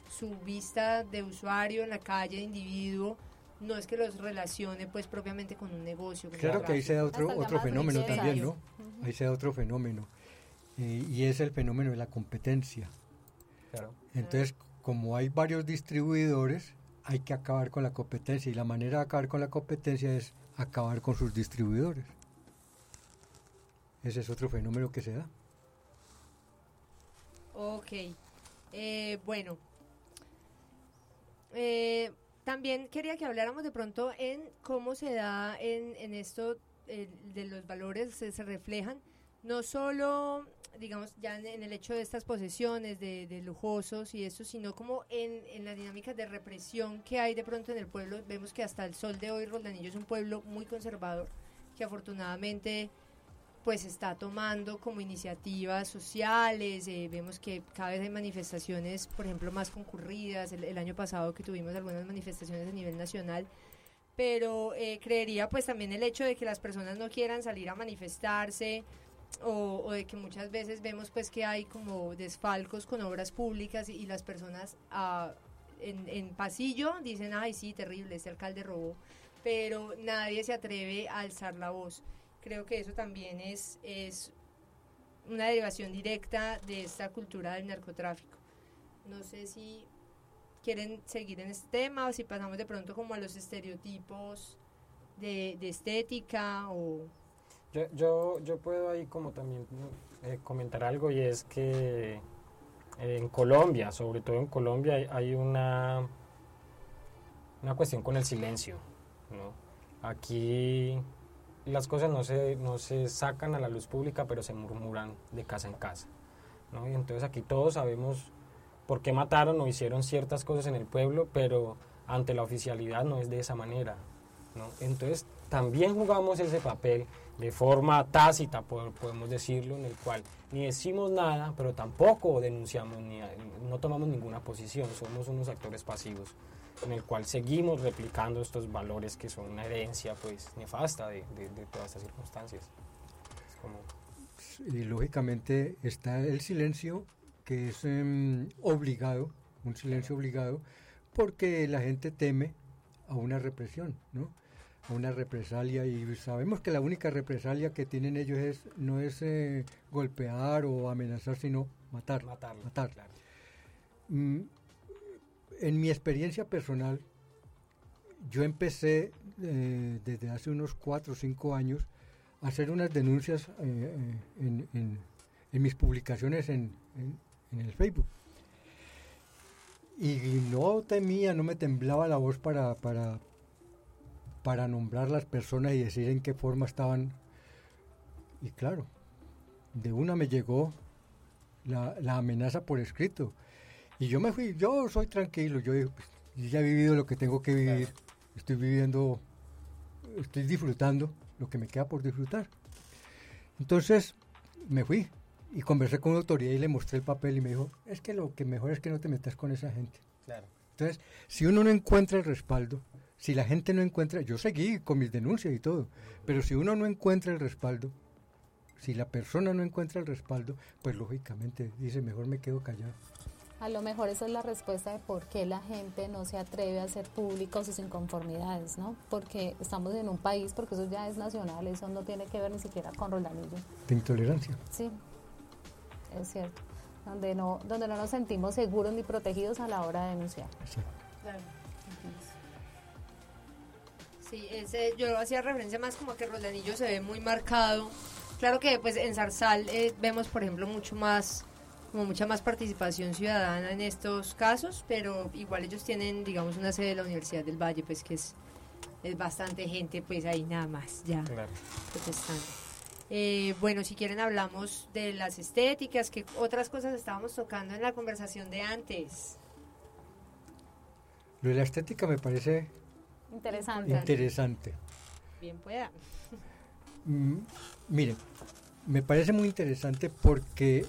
su vista de usuario en la calle, de individuo, no es que los relacione pues propiamente con un negocio. con Claro que ahí se da otro, otro fenómeno también, ¿no? Ahí se da otro fenómeno. Eh, y es el fenómeno de la competencia. Claro. Entonces, como hay varios distribuidores, hay que acabar con la competencia. Y la manera de acabar con la competencia es acabar con sus distribuidores. Ese es otro fenómeno que se da. Ok. Eh, bueno. Eh, también quería que habláramos de pronto en cómo se da en, en esto eh, de los valores, se, se reflejan no solo, digamos, ya en, el hecho de estas posesiones de, de lujosos y eso, sino como en, en las dinámicas de represión que hay de pronto en el pueblo. Vemos que hasta el sol de hoy Roldanillo es un pueblo muy conservador, que afortunadamente pues está tomando como iniciativas sociales, eh, vemos que cada vez hay manifestaciones, por ejemplo, más concurridas, el, año pasado que tuvimos algunas manifestaciones a nivel nacional, pero eh, creería pues también el hecho de que las personas no quieran salir a manifestarse o, o de que muchas veces vemos pues que hay como desfalcos con obras públicas y, y las personas ah, en, en pasillo dicen, ay sí, terrible, este alcalde robó, pero nadie se atreve a alzar la voz creo que eso también es, es una derivación directa de esta cultura del narcotráfico. No sé si quieren seguir en este tema o si pasamos de pronto como a los estereotipos de, de estética o... Yo, yo, yo puedo ahí como también eh, comentar algo y es que en Colombia, sobre todo en Colombia, hay, hay una una cuestión con el silencio, ¿no? Aquí las cosas no se, no se sacan a la luz pública, pero se murmuran de casa en casa, ¿no? Y entonces aquí todos sabemos por qué mataron o hicieron ciertas cosas en el pueblo, pero ante la oficialidad no es de esa manera, ¿no? Entonces también jugamos ese papel de forma tácita, podemos decirlo, en el cual ni decimos nada, pero tampoco denunciamos, ni no tomamos ninguna posición, somos unos actores pasivos, en el cual seguimos replicando estos valores que son una herencia pues nefasta de, todas estas circunstancias. Y lógicamente está el silencio que es em, obligado, un silencio obligado, porque la gente teme a una represión, ¿no? una represalia y sabemos que la única represalia que tienen ellos es no es eh, golpear o amenazar sino matar matar, matar. Mm, en mi experiencia personal yo empecé eh, desde hace unos cuatro o cinco años a hacer unas denuncias eh, en, en, mis publicaciones en, el Facebook y no temía, no me temblaba la voz para, para nombrar las personas y decir en qué forma estaban. Y claro, de una me llegó la, amenaza por escrito. Y yo me fui, yo soy tranquilo, yo pues, ya he vivido lo que tengo que vivir, estoy viviendo, estoy disfrutando lo que me queda por disfrutar. Entonces me fui y conversé con una autoridad y le mostré el papel y me dijo, es que lo que mejor es que no te metas con esa gente. Claro. Entonces, si uno no encuentra el respaldo, si la gente no encuentra, yo seguí con mis denuncias y todo, pero si uno no encuentra el respaldo, si la persona no encuentra el respaldo, pues lógicamente dice, mejor me quedo callado. A lo mejor esa es la respuesta de por qué la gente no se atreve a hacer públicos sus inconformidades, ¿no? Porque estamos en un país, porque eso ya es nacional, eso no tiene que ver ni siquiera con Roldanillo. De intolerancia. Sí, es cierto. Donde no, donde no nos sentimos seguros ni protegidos a la hora de denunciar. Sí. Claro. Sí, ese, yo hacía referencia más como que Roldanillo se ve muy marcado. Claro que pues en Zarzal eh, vemos, por ejemplo, mucho más, como mucha más participación ciudadana en estos casos, pero igual ellos tienen, digamos, una sede de la Universidad del Valle, pues que es, es bastante gente, pues ahí nada más, ya protestando. Eh, bueno, si quieren hablamos de las estéticas, que otras cosas estábamos tocando en la conversación de antes. Lo de la estética me parece Interesante. Interesante. Bien pueda. Mm, mire, me parece muy interesante porque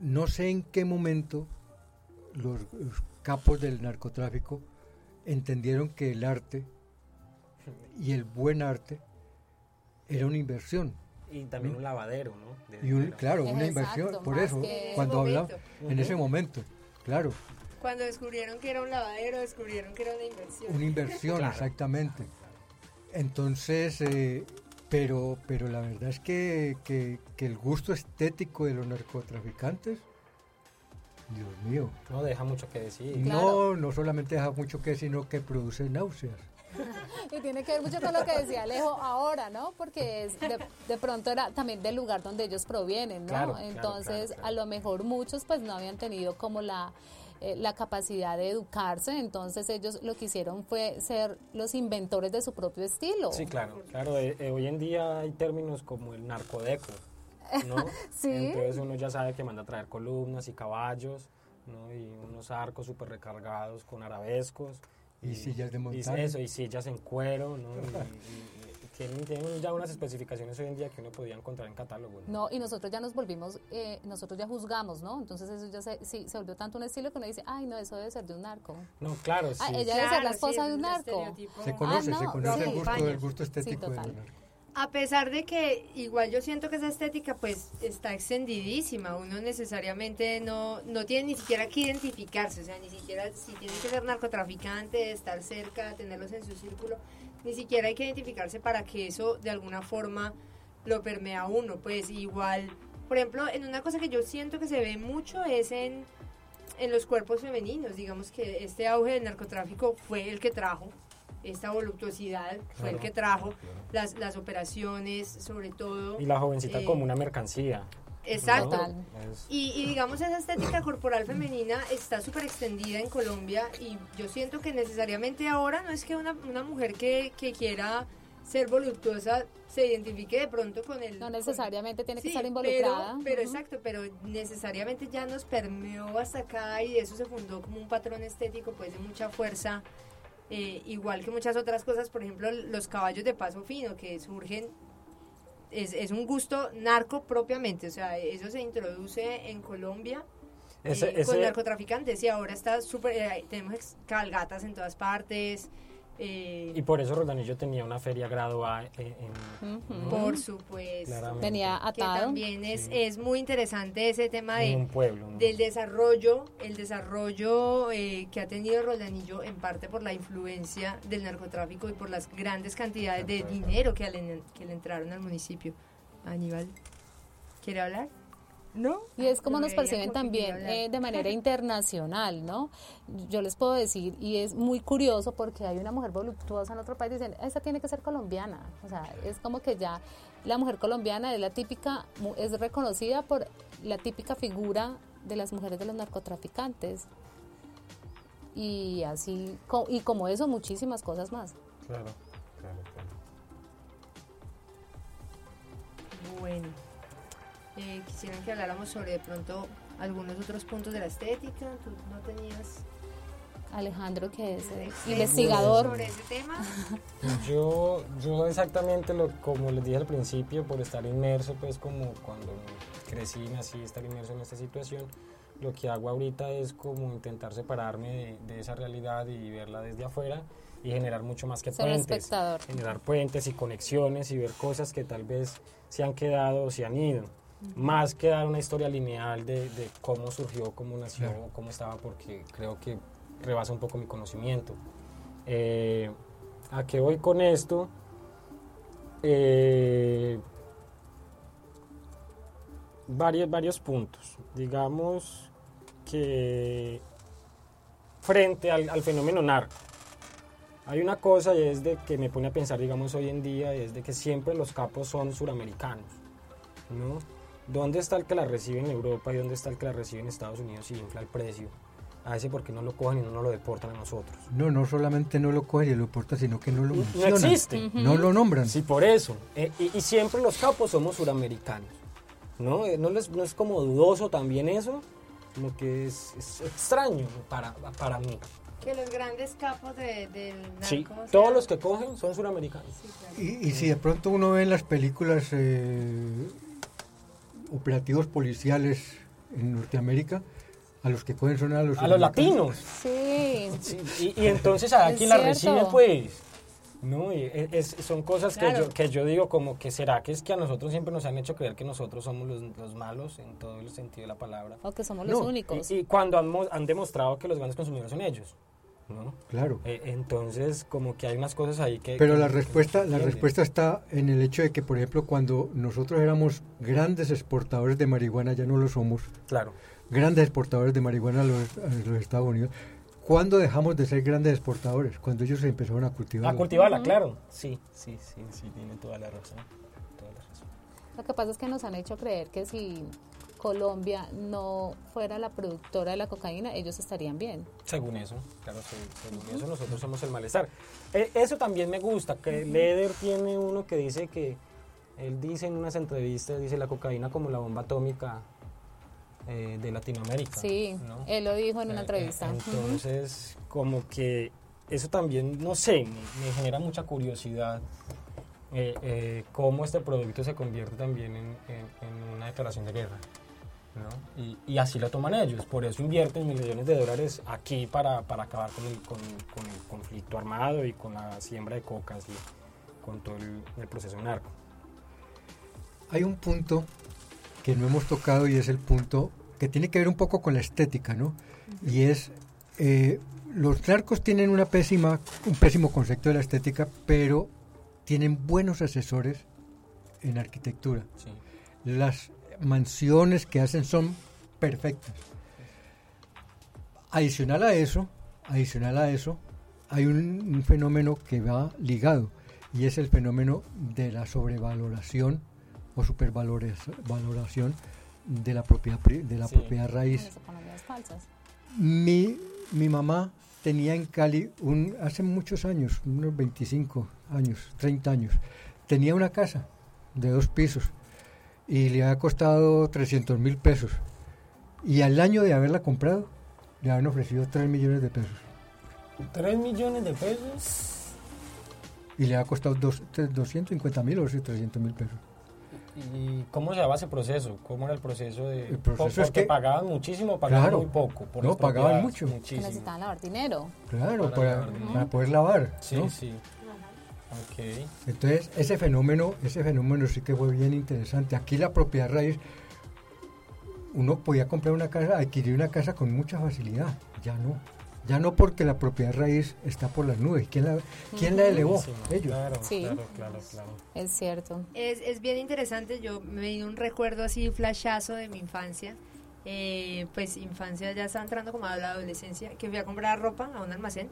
no sé en qué momento los, capos del narcotráfico entendieron que el arte y el buen arte era una inversión. Y también un lavadero, ¿no? y claro, una inversión, por eso, cuando hablamos, en ese momento, claro. Cuando descubrieron que era un lavadero, descubrieron que era una inversión. Una inversión, exactamente. Entonces, eh, pero, pero la verdad es que, que, el gusto estético de los narcotraficantes, Dios mío. No deja mucho que decir. No, no solamente deja mucho que decir, sino que produce náuseas. y tiene que ver mucho con lo que decía Alejo ahora, ¿no? Porque es de, pronto era también del lugar donde ellos provienen, ¿no? Entonces, a lo mejor muchos pues no habían tenido como la eh, la capacidad de educarse, entonces ellos lo que hicieron fue ser los inventores de su propio estilo. Sí, claro, claro, eh, eh, hoy en día hay términos como el narcodeco, ¿no? sí. Entonces uno ya sabe que manda a traer columnas y caballos, ¿no? Y unos arcos súper recargados con arabescos. Y, sillas de montaña. Y eso, y sillas en cuero, ¿no? y, tienen, ya unas especificaciones hoy en día que uno podía encontrar en catálogo. ¿no? y nosotros ya nos volvimos, eh, nosotros ya juzgamos, ¿no? Entonces eso ya se, sí, se volvió tanto un estilo que uno dice, ay, no, eso debe ser de un narco. No, claro, ah, sí. ella debe ser la esposa de un narco. Se conoce, ah, se conoce el, gusto, el gusto estético del narco. A pesar de que igual yo siento que esa estética pues está extendidísima, uno necesariamente no, no tiene ni siquiera que identificarse, o sea, ni siquiera si tiene que ser narcotraficante, estar cerca, tenerlos en su círculo, ni siquiera hay que identificarse para que eso de alguna forma lo permea a uno, pues igual, por ejemplo, en una cosa que yo siento que se ve mucho es en, en los cuerpos femeninos, digamos que este auge del narcotráfico fue el que trajo esta voluptuosidad fue el que trajo las, las operaciones, sobre todo. Y la jovencita como eh, una mercancía. Exacto. Y, y digamos esa estética corporal femenina está súper extendida en Colombia y yo siento que necesariamente ahora no es que una, una mujer que, que quiera ser voluptuosa se identifique de pronto con el... No con- necesariamente tiene que Sí, estar involucrada. Pero, exacto, pero necesariamente ya nos permeó hasta acá y de eso se fundó como un patrón estético pues de mucha fuerza, eh, igual que muchas otras cosas, por ejemplo los caballos de paso fino que surgen, es, es un gusto narco propiamente, o sea, eso se introduce en Colombia. Ese- eh, con narcotraficantes y ahora está súper, eh, tenemos cabalgatas en todas partes, eh, y por eso Roldanillo tenía una feria grado A en, por supuesto. claramente, Venía que atado. también es, Sí. es muy interesante ese tema de, un pueblo. ¿no? del desarrollo, el desarrollo eh, que ha tenido Roldanillo en parte por la influencia del narcotráfico y por las grandes cantidades de dinero que le, que le entraron al municipio. Aníbal, ¿quiere hablar? ¿No? Y es como nos perciben también eh, de manera internacional, ¿no? Yo les puedo decir, y es muy curioso porque hay una mujer voluptuosa en otro país y dicen, esa tiene que ser colombiana. O sea, es como que ya la mujer colombiana es la típica, mu- es reconocida por la típica figura de las mujeres de los narcotraficantes. Y así, y como eso, muchísimas cosas más. Claro, claro, claro. Bueno, eh, quisieran que habláramos sobre de pronto algunos otros puntos de la estética. ¿Tú no tenías Alejandro, que es investigador. sobre ese tema? Yo, yo exactamente lo, como les dije al principio, por estar inmerso, pues como cuando crecí, nací, estar inmerso en esta situación, lo que hago ahorita es como intentar separarme de, de esa realidad y verla desde afuera y generar mucho más que Ser puentes. espectador. Generar puentes y conexiones y ver cosas que tal vez se han quedado o se han ido. Más que dar una historia lineal de, de cómo surgió, cómo nació, Claro. cómo estaba, porque creo que rebasa un poco mi conocimiento. Eh, ¿A qué voy con esto? Eh, varios, varios puntos. Digamos que frente al, al fenómeno narco, hay una cosa y es de que me pone a pensar, digamos, hoy en día, es de que siempre los capos son suramericanos, ¿no? ¿Dónde está el que la recibe en Europa y dónde está el que la recibe en Estados Unidos y infla el precio? A ese porque no lo cogen y no nos lo deportan a nosotros. No, no solamente no lo cogen y lo portan, sino que no lo No mencionan. existe. No lo nombran. Sí, por eso. Eh, y, y siempre los capos somos suramericanos. ¿No? Eh, ¿No, les- no es como dudoso también eso? Como que es, es extraño para, para mí. Que los grandes capos de, del narco... Sí, todos los que cogen son suramericanos. Sí, claro. Y, y si de pronto uno ve en las películas eh, operativos policiales en Norteamérica, a los que cogen son a los... A los latinos. Sí, Sí, y, y entonces a Es quién la recibe, pues. ¿No? Y es- es- son cosas que, Claro. yo, que yo digo como que será que es que a nosotros siempre nos han hecho creer que nosotros somos los, los malos en todo el sentido de la palabra. o que somos los únicos. Y, y cuando han, han demostrado que los grandes consumidores son ellos. ¿No? Claro. Eh, entonces, como que hay unas cosas ahí que... Pero que- la respuesta, se la respuesta está en el hecho de que, por ejemplo, cuando nosotros éramos grandes exportadores de marihuana, ya no lo somos, Claro. grandes exportadores de marihuana a los, a los Estados Unidos. ¿Cuándo dejamos de ser grandes exportadores? Cuando ellos empezaron a cultivar. A cultivarla, claro. Sí, sí, sí, sí, tiene toda la razón. Toda la razón. Lo que pasa es que nos han hecho creer que si Colombia no fuera la productora de la cocaína, ellos estarían bien. Según eso, claro, se- según eso nosotros somos el malestar. Eh, eso también me gusta, que Leder tiene uno que dice que, él dice en unas entrevistas, dice la cocaína como la bomba atómica eh, de Latinoamérica. Sí, ¿no? él lo dijo en una Eh, entrevista. eh, Entonces, como que eso también, no sé, me, me genera mucha curiosidad eh, eh, cómo este producto se convierte también en, en- en una declaración de guerra. ¿No? Y, y así lo toman ellos, por eso invierten millones de dólares aquí para, para acabar con el, con, con el conflicto armado y con la siembra de cocas y con todo el, el proceso narco. Hay un punto que no hemos tocado y es el punto que tiene que ver un poco con la estética, ¿no? Y es, eh, los narcos tienen una pésima, un pésimo concepto de la estética, pero tienen buenos asesores en arquitectura. Sí. Las mansiones que hacen son perfectas. Adicional a eso, adicional a eso, hay un, un fenómeno que va ligado y es el fenómeno de la sobrevaloración o supervaloración de la propiedad de la Sí. propiedad raíz. Mi, mi mamá tenía en Cali, un, hace muchos años, unos 25 años, 30 años, tenía una casa de dos pisos y le había costado 300 mil pesos. Y al año de haberla comprado, le habían ofrecido 3 millones de pesos. 3 millones de pesos. Y le había costado dos, tres- 250 mil o 300 mil pesos. ¿Y cómo se daba ese proceso? ¿Cómo era el proceso de...? El proceso por- es porque que- pagaban muchísimo, pagaban Claro. muy poco. por No, pagaban mucho. Muchísimo. necesitaban lavar dinero. Claro, Para para, lavar dinero. para poder lavar. Sí, ¿no? sí. Ok. Entonces, ese fenómeno, ese fenómeno sí que fue bien interesante. Aquí la propiedad raíz, uno podía comprar una casa, adquirir una casa con mucha facilidad. Ya no. Ya no porque la propiedad raíz está por las nubes. ¿Quién la, quién la elevó? Sí, Ellos. Claro, Sí. claro, claro, claro. Es cierto. Es, es bien interesante, yo me di un recuerdo así, flashazo de mi infancia. Eh, pues infancia ya estaba entrando como a la adolescencia, que fui a comprar ropa a un almacén.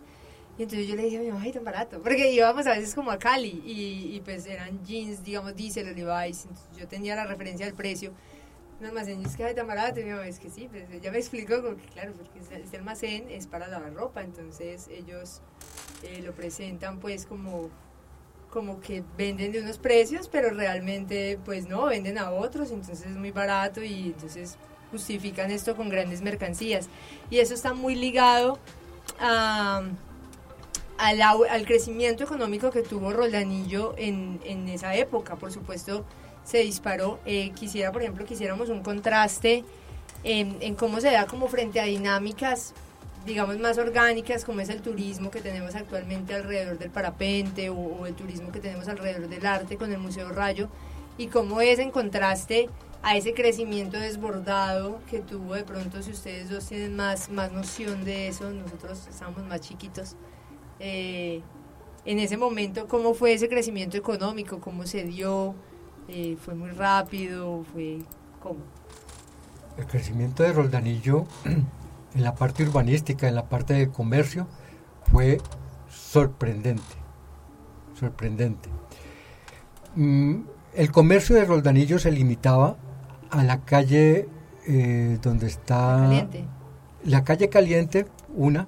Y entonces yo le dije a mi mamá, ay, tan barato. Porque íbamos a veces como a Cali y, y pues eran jeans, digamos, Diesel Levi's. Yo tenía la referencia del precio. Un almacén, es que ay, tan barato. Y mi mamá, es que sí, pues ella me explicó, como que claro, porque este almacén es para lavar ropa. Entonces ellos eh, lo presentan pues como como que venden de unos precios, pero realmente pues no, venden a otros, entonces es muy barato y entonces justifican esto con grandes mercancías. Y eso está muy ligado a, al, al crecimiento económico que tuvo Roldanillo en, en esa época. Por supuesto, se disparó. Eh, quisiera, por ejemplo, quisiéramos un contraste en, en cómo se da como frente a dinámicas digamos más orgánicas como es el turismo que tenemos actualmente alrededor del parapente o, o el turismo que tenemos alrededor del arte con el Museo Rayo y cómo es en contraste a ese crecimiento desbordado que tuvo de pronto si ustedes dos tienen más, más noción de eso, nosotros estábamos más chiquitos. Eh, en ese momento, ¿cómo fue ese crecimiento económico? ¿Cómo se dio? Eh, ¿Fue muy rápido? ¿Fue cómo? El crecimiento de Roldanillo en la parte urbanística, en la parte de comercio, fue sorprendente. Sorprendente. Mm, el comercio de Roldanillo se limitaba a la calle eh, donde está Caliente. la calle caliente, una,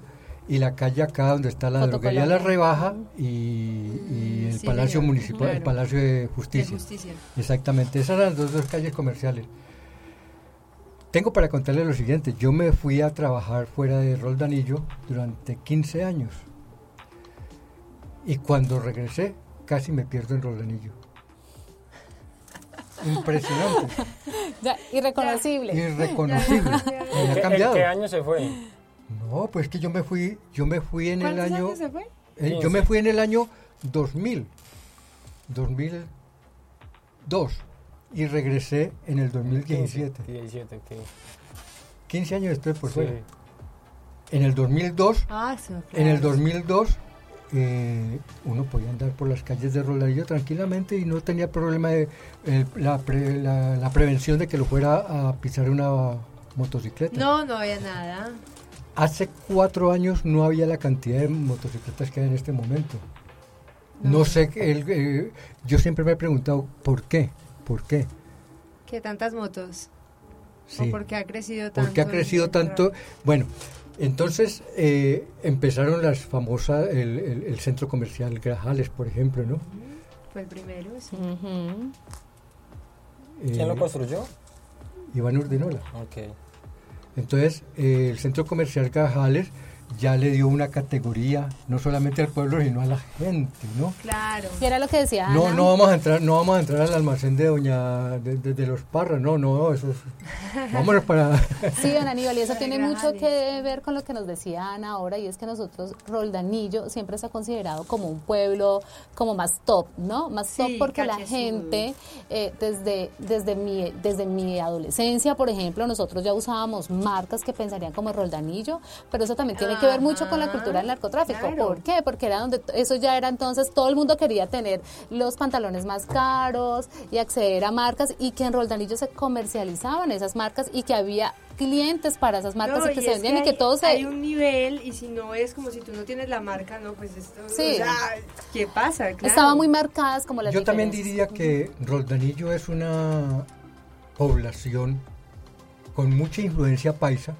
y la calle acá donde está la droguería La. Rebaja y, y el sí, Palacio Municipal, el. Palacio de De Justicia. Exactamente, esas eran las dos, dos calles comerciales. Tengo para contarles lo siguiente, yo me fui a trabajar fuera de Roldanillo durante 15 años y cuando regresé casi me pierdo en Roldanillo. Impresionante, Ya, irreconocible. irreconocible. Me ¿En ha qué, en cambiado. qué año se fue? No, pues que yo me fui, yo me fui en el ¿Cuántos año, años se fue? eh, yo me fui en el año 2000, 2002 y regresé en el 2017. 17, ok. 15 años estoy por Sí. fuera. En el 2002, Ah, sí, en el claro. 2002 eh, uno podía andar por las calles de Roladillo tranquilamente y no tenía problema de eh, la, pre- la- la prevención de que lo fuera a pisar una motocicleta. No, no había nada. Hace cuatro años no había la cantidad de motocicletas que hay en este momento. No, No. sé, el, eh, yo siempre me he preguntado por qué, por qué. Que tantas motos. Sí. ¿O porque ha crecido tanto? ¿Por qué ha crecido tanto? Bueno, entonces eh, empezaron las famosas, el, el- el centro comercial Grajales, por ejemplo, ¿no? Fue el primero, sí. Ujú. ¿Quién Eh, lo construyó? Iván Urdinola. Ok. Entonces, eh, el centro comercial Grajales ya le dio una categoría, no solamente al pueblo, sino a la gente, ¿no? Claro. Y era lo que decía No, Ana. no vamos a entrar, no vamos a entrar al almacén de doña de, de- de los Parras, no, no, eso es, vámonos para Sí, don Aníbal, y eso tiene mucho que ver con lo que nos decía Ana ahora, y es que nosotros, Roldanillo, siempre se ha considerado como un pueblo como más top, ¿no? Más Sí, top porque la gente, eh, desde, desde, mi, desde mi adolescencia, por ejemplo, nosotros ya usábamos marcas que pensarían como Roldanillo, pero eso también tiene que ver mucho con la cultura del narcotráfico. claro. ¿Por qué? Porque era donde, eso ya era entonces, todo el mundo quería tener los pantalones más caros y acceder a marcas, y que en Roldanillo se comercializaban esas marcas y que había clientes para esas marcas No, y que y se vendían y hay- que todos se... Hay un nivel y si no es como si tú no tienes la marca, no, pues esto... Sí. o sea, ¿Qué pasa? Claro. Estaban muy marcadas como las Yo también diría que Roldanillo es una población con mucha influencia paisa,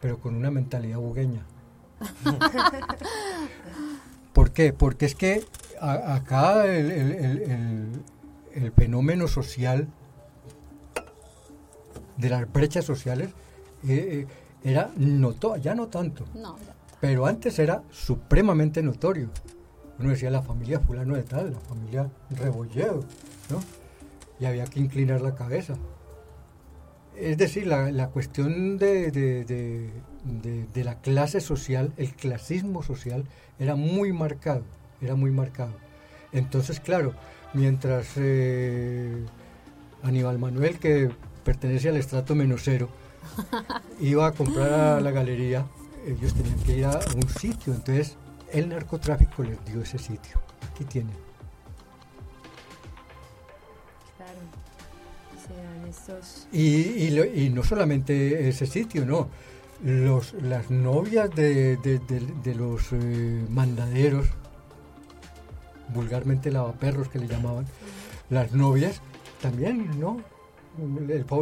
pero con una mentalidad bugueña. ¿Por qué? Porque es que acá el, fenómeno social de las brechas sociales eh, eh, era notorio, ya no tanto, pero antes era supremamente notorio. Uno decía la familia fulano de tal, la familia Rebolledo, ¿no? Y había que inclinar la cabeza. Es decir, la, cuestión de, de, la clase social, el clasismo social, era muy marcado, era muy marcado. Entonces, claro, mientras eh, Aníbal Manuel, que pertenece al estrato menos cero, iba a comprar a la galería, ellos tenían que ir a un sitio, entonces el narcotráfico les dio ese sitio. Aquí tienen. Claro, estos... Y, y, no solamente ese sitio, no. Los, las novias de, de, los eh, mandaderos, vulgarmente lavaperros que le llamaban, las novias también, ¿no?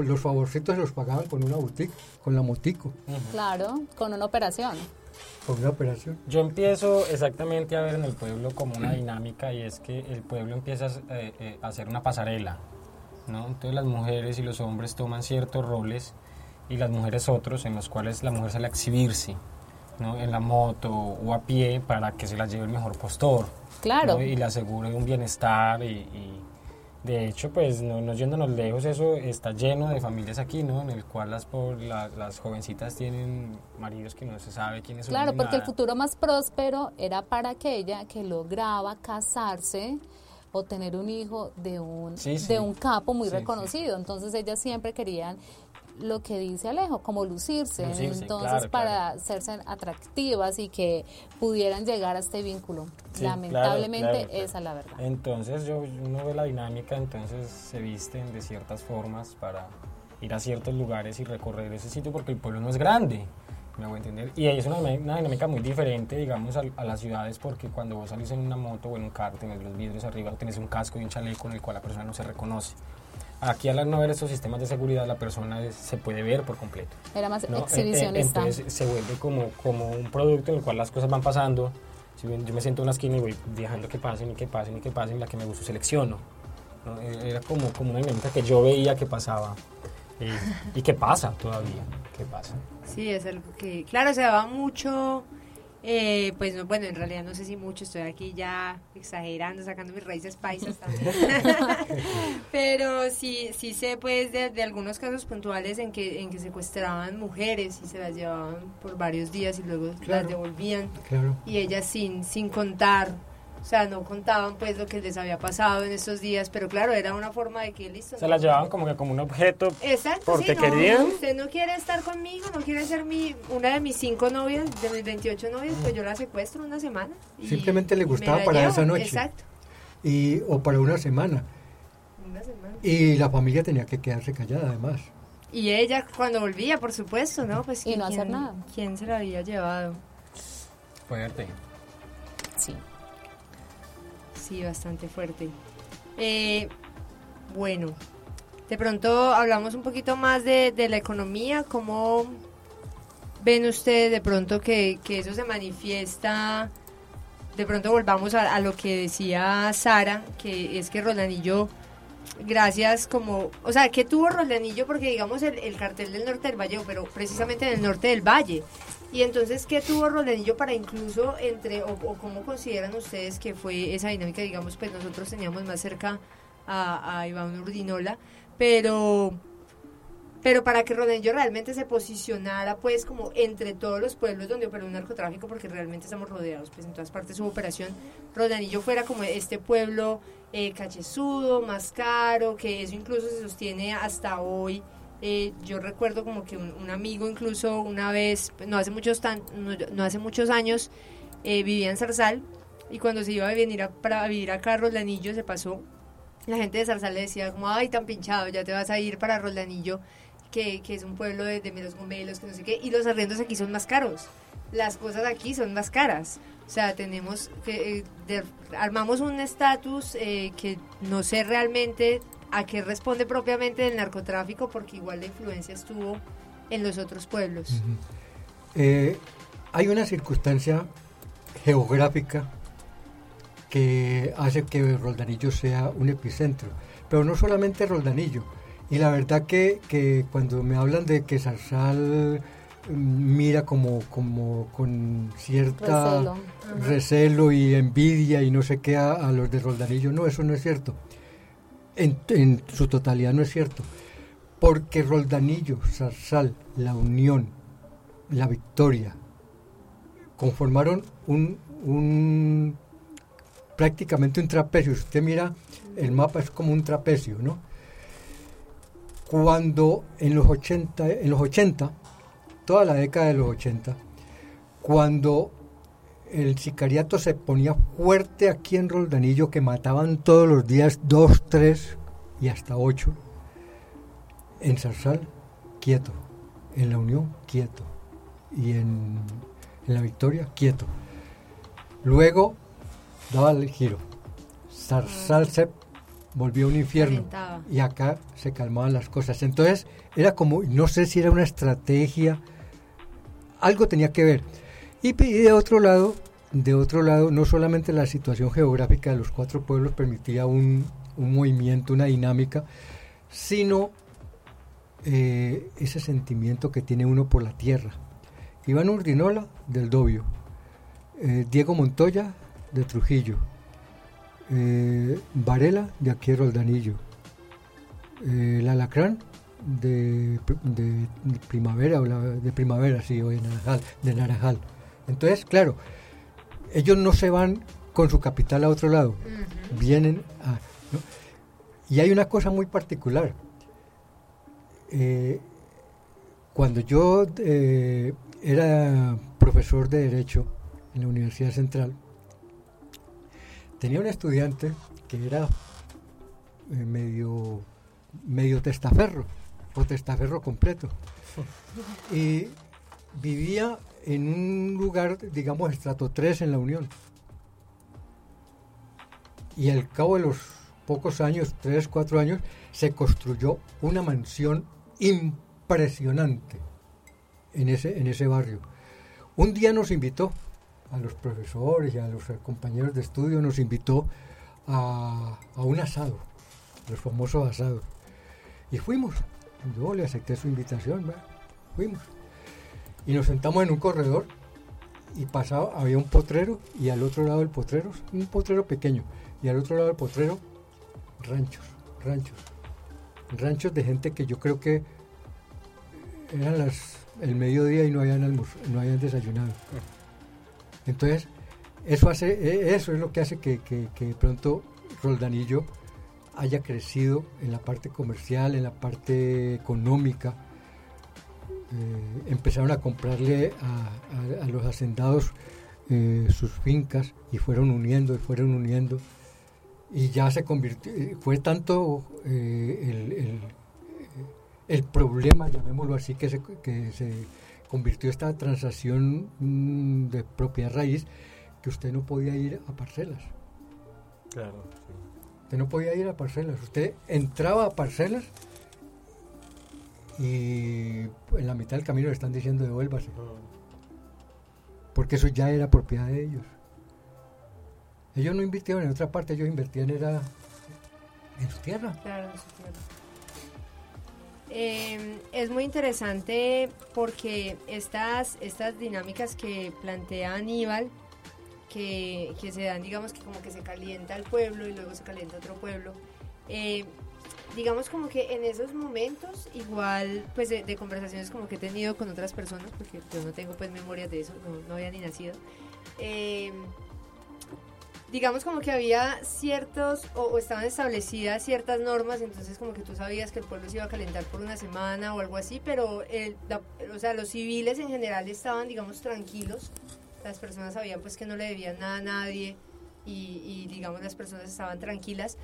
los favorcitos se los pagaban con una boutique, con la motico. Claro, con una operación. Con una operación. Yo empiezo exactamente a ver en el pueblo como una dinámica y es que el pueblo empieza a, eh, eh, hacer una pasarela. ¿no? Entonces las mujeres y los hombres toman ciertos roles y las mujeres otros en los cuales la mujer sale a exhibirse. ¿no? en la moto o a pie para que se la lleve el mejor postor. Claro. Y le asegure un bienestar y de hecho, pues no, no, yéndonos lejos, eso está lleno de familias aquí, ¿no? En el cual las, por, las jovencitas tienen maridos que no se sabe quiénes son. Claro, porque el futuro más próspero era para aquella que lograba casarse o tener un hijo de un, De un capo muy reconocido. Entonces ellas siempre querían lo que dice Alejo, como lucirse, entonces para hacerse atractivas y que pudieran llegar a este vínculo. Lamentablemente esa es la verdad. Entonces yo uno ve la dinámica, entonces se visten de ciertas formas para ir a ciertos lugares y recorrer ese sitio porque el pueblo no es grande. Me voy a entender. Y es una, dinámica muy diferente, digamos, a, las ciudades, porque cuando vos salís en una moto o en un carro, tenés los vidrios arriba, tenés un casco y un chaleco en el cual la persona no se reconoce. Aquí al no haber estos sistemas de seguridad, la persona se puede ver por completo. Era más exhibicionista. Entonces se vuelve como, como un producto en el cual las cosas van pasando. Si yo me siento en una esquina y voy dejando que pasen y que pasen y que pasen, la que me gusta selecciono. E, era como, como una dinámica que yo veía que pasaba. Y, y que pasa todavía, que pasa. Sí, es algo que, claro, se daba mucho eh, pues no, bueno, en realidad no sé si mucho, estoy aquí ya exagerando, sacando mis raíces paisas también. Pero sí, sí sé pues de, algunos casos puntuales en que, en que secuestraban mujeres y se las llevaban por varios días y luego las devolvían. Y ellas sin, sin contar o sea, no contaban pues lo que les había pasado en estos días, pero claro, era una forma de que listo. Se la llevaban como que como un objeto. Exacto. Porque querían. Usted no quiere estar conmigo, no quiere ser mi una de mis cinco novias, de mis 28 novias, pues yo la secuestro una semana. Simplemente le gustaba para esa noche. Exacto. Y, o para una semana. Una semana. Y la familia tenía que quedarse callada además. Y ella cuando volvía, por supuesto, ¿no? Pues y no hacer nada. ¿Quién se la había llevado? Fuerte. Sí sí, bastante fuerte. Eh, bueno, de pronto hablamos un poquito más de, la economía, ¿cómo ven ustedes de pronto que, eso se manifiesta? De pronto volvamos a, lo que decía Sara, que es que Rolanillo, gracias como, o sea, ¿qué tuvo Rolanillo? Porque digamos el, el cartel del norte del Valle, pero precisamente en el norte del Valle, y entonces, ¿qué tuvo Rolanillo para incluso entre, o, cómo consideran ustedes que fue esa dinámica? Digamos, pues nosotros teníamos más cerca a, Iván Urdinola, pero pero para que Rodanillo realmente se posicionara pues como entre todos los pueblos donde operó un narcotráfico porque realmente estamos rodeados pues en todas partes su operación Rodanillo fuera como este pueblo eh, cachezudo más caro que eso incluso se sostiene hasta hoy eh, yo recuerdo como que un, amigo incluso una vez, no hace muchos, tan, no, hace muchos años, eh, vivía en Zarzal y cuando se iba a venir a, para vivir acá a Rolanillo se pasó, la gente de Zarzal le decía como, ay, tan pinchado, ya te vas a ir para Rolanillo, que, que es un pueblo de, meros gomelos, que no sé qué, y los arriendos aquí son más caros, las cosas aquí son más caras. O sea, tenemos que, eh, armamos un estatus que no sé realmente a qué responde propiamente el narcotráfico, porque igual la influencia estuvo en los otros pueblos. Eh, hay una circunstancia geográfica que hace que Roldanillo sea un epicentro, pero no solamente Roldanillo. Y la verdad que, que cuando me hablan de que Zarzal mm, mira como, como con cierta Recelo. recelo, y envidia y no sé qué a, a los de Roldanillo, no, eso no es cierto. En, su totalidad no es cierto. Porque Roldanillo, Zarzal, La Unión, La Victoria, conformaron un prácticamente un trapecio. Si usted mira el mapa es como un trapecio, ¿no? Cuando en los 80, en los 80, toda la década de los 80, cuando el sicariato se ponía fuerte aquí en Roldanillo, que mataban todos los días dos, tres y hasta ocho, en Zarzal, quieto, en la Unión, quieto, y en, en la Victoria, quieto. Luego daba el giro. Zarzal se volvió un infierno y acá se calmaban las cosas. Entonces era como, no sé si era una estrategia, algo tenía que ver. Y de otro lado, de otro lado, no solamente la situación geográfica de los cuatro pueblos permitía un, movimiento, una dinámica, sino eh, ese sentimiento que tiene uno por la tierra. Iván Urdinola del Dobio, eh, Diego Montoya de Trujillo, eh, Varela de aquí Roldanillo, el Alacrán de, pr- de Primavera, de Primavera, sí, o de Naranjal, de Naranjal. Entonces, claro, ellos no se van con su capital a otro lado, vienen a... ¿no? Y hay una cosa muy particular. Eh, cuando yo eh, era profesor de Derecho en la Universidad Central, tenía un estudiante que era eh, medio, medio testaferro, o testaferro completo. Y vivía en un lugar, digamos, estrato 3 en la Unión. Y al cabo de los pocos años, 3, 4 años, se construyó una mansión impresionante en ese, en ese barrio. Un día nos invitó a los profesores y a los compañeros de estudio, nos invitó a, a un asado, los famosos asados. Y fuimos. Yo le acepté su invitación, ¿verdad? fuimos. Y nos sentamos en un corredor y pasaba, había un potrero y al otro lado del potrero, un potrero pequeño, y al otro lado del potrero, ranchos, ranchos. Ranchos de gente que yo creo que eran las el mediodía y no habían no habían desayunado. Entonces, eso hace, e- eso es lo que hace que, que- que de pronto Roldanillo haya crecido en la parte comercial, en la parte económica. Eh, empezaron a comprarle a, a- a los hacendados eh, sus fincas y fueron uniendo y fueron uniendo. Y ya se convirtió, eh, fue tanto eh, el, el- el problema, llamémoslo así, que se, que se convirtió esta transacción mm, de propiedad raíz, que usted no podía ir a parcelas. Claro, Usted no podía ir a parcelas. Usted entraba a parcelas y en la mitad del camino le están diciendo devuélvase, porque eso ya era propiedad de ellos. Ellos no invirtieron en otra parte, ellos invertían era en su tierra. Claro, en su tierra. Eh, es muy interesante porque estas, estas dinámicas que plantea Aníbal, que, que se dan, digamos que como que se calienta el pueblo y luego se calienta otro pueblo, eh, digamos como que en esos momentos, igual pues de, conversaciones como que he tenido con otras personas, porque yo no tengo pues memorias de eso, no, no había ni nacido, eh, digamos como que había ciertos o, o estaban establecidas ciertas normas, entonces como que tú sabías que el pueblo se iba a calentar por una semana o algo así, pero el, la- o sea, los civiles en general estaban, digamos, tranquilos. Las personas sabían pues que no le debían nada a nadie y, y, digamos las personas estaban tranquilas.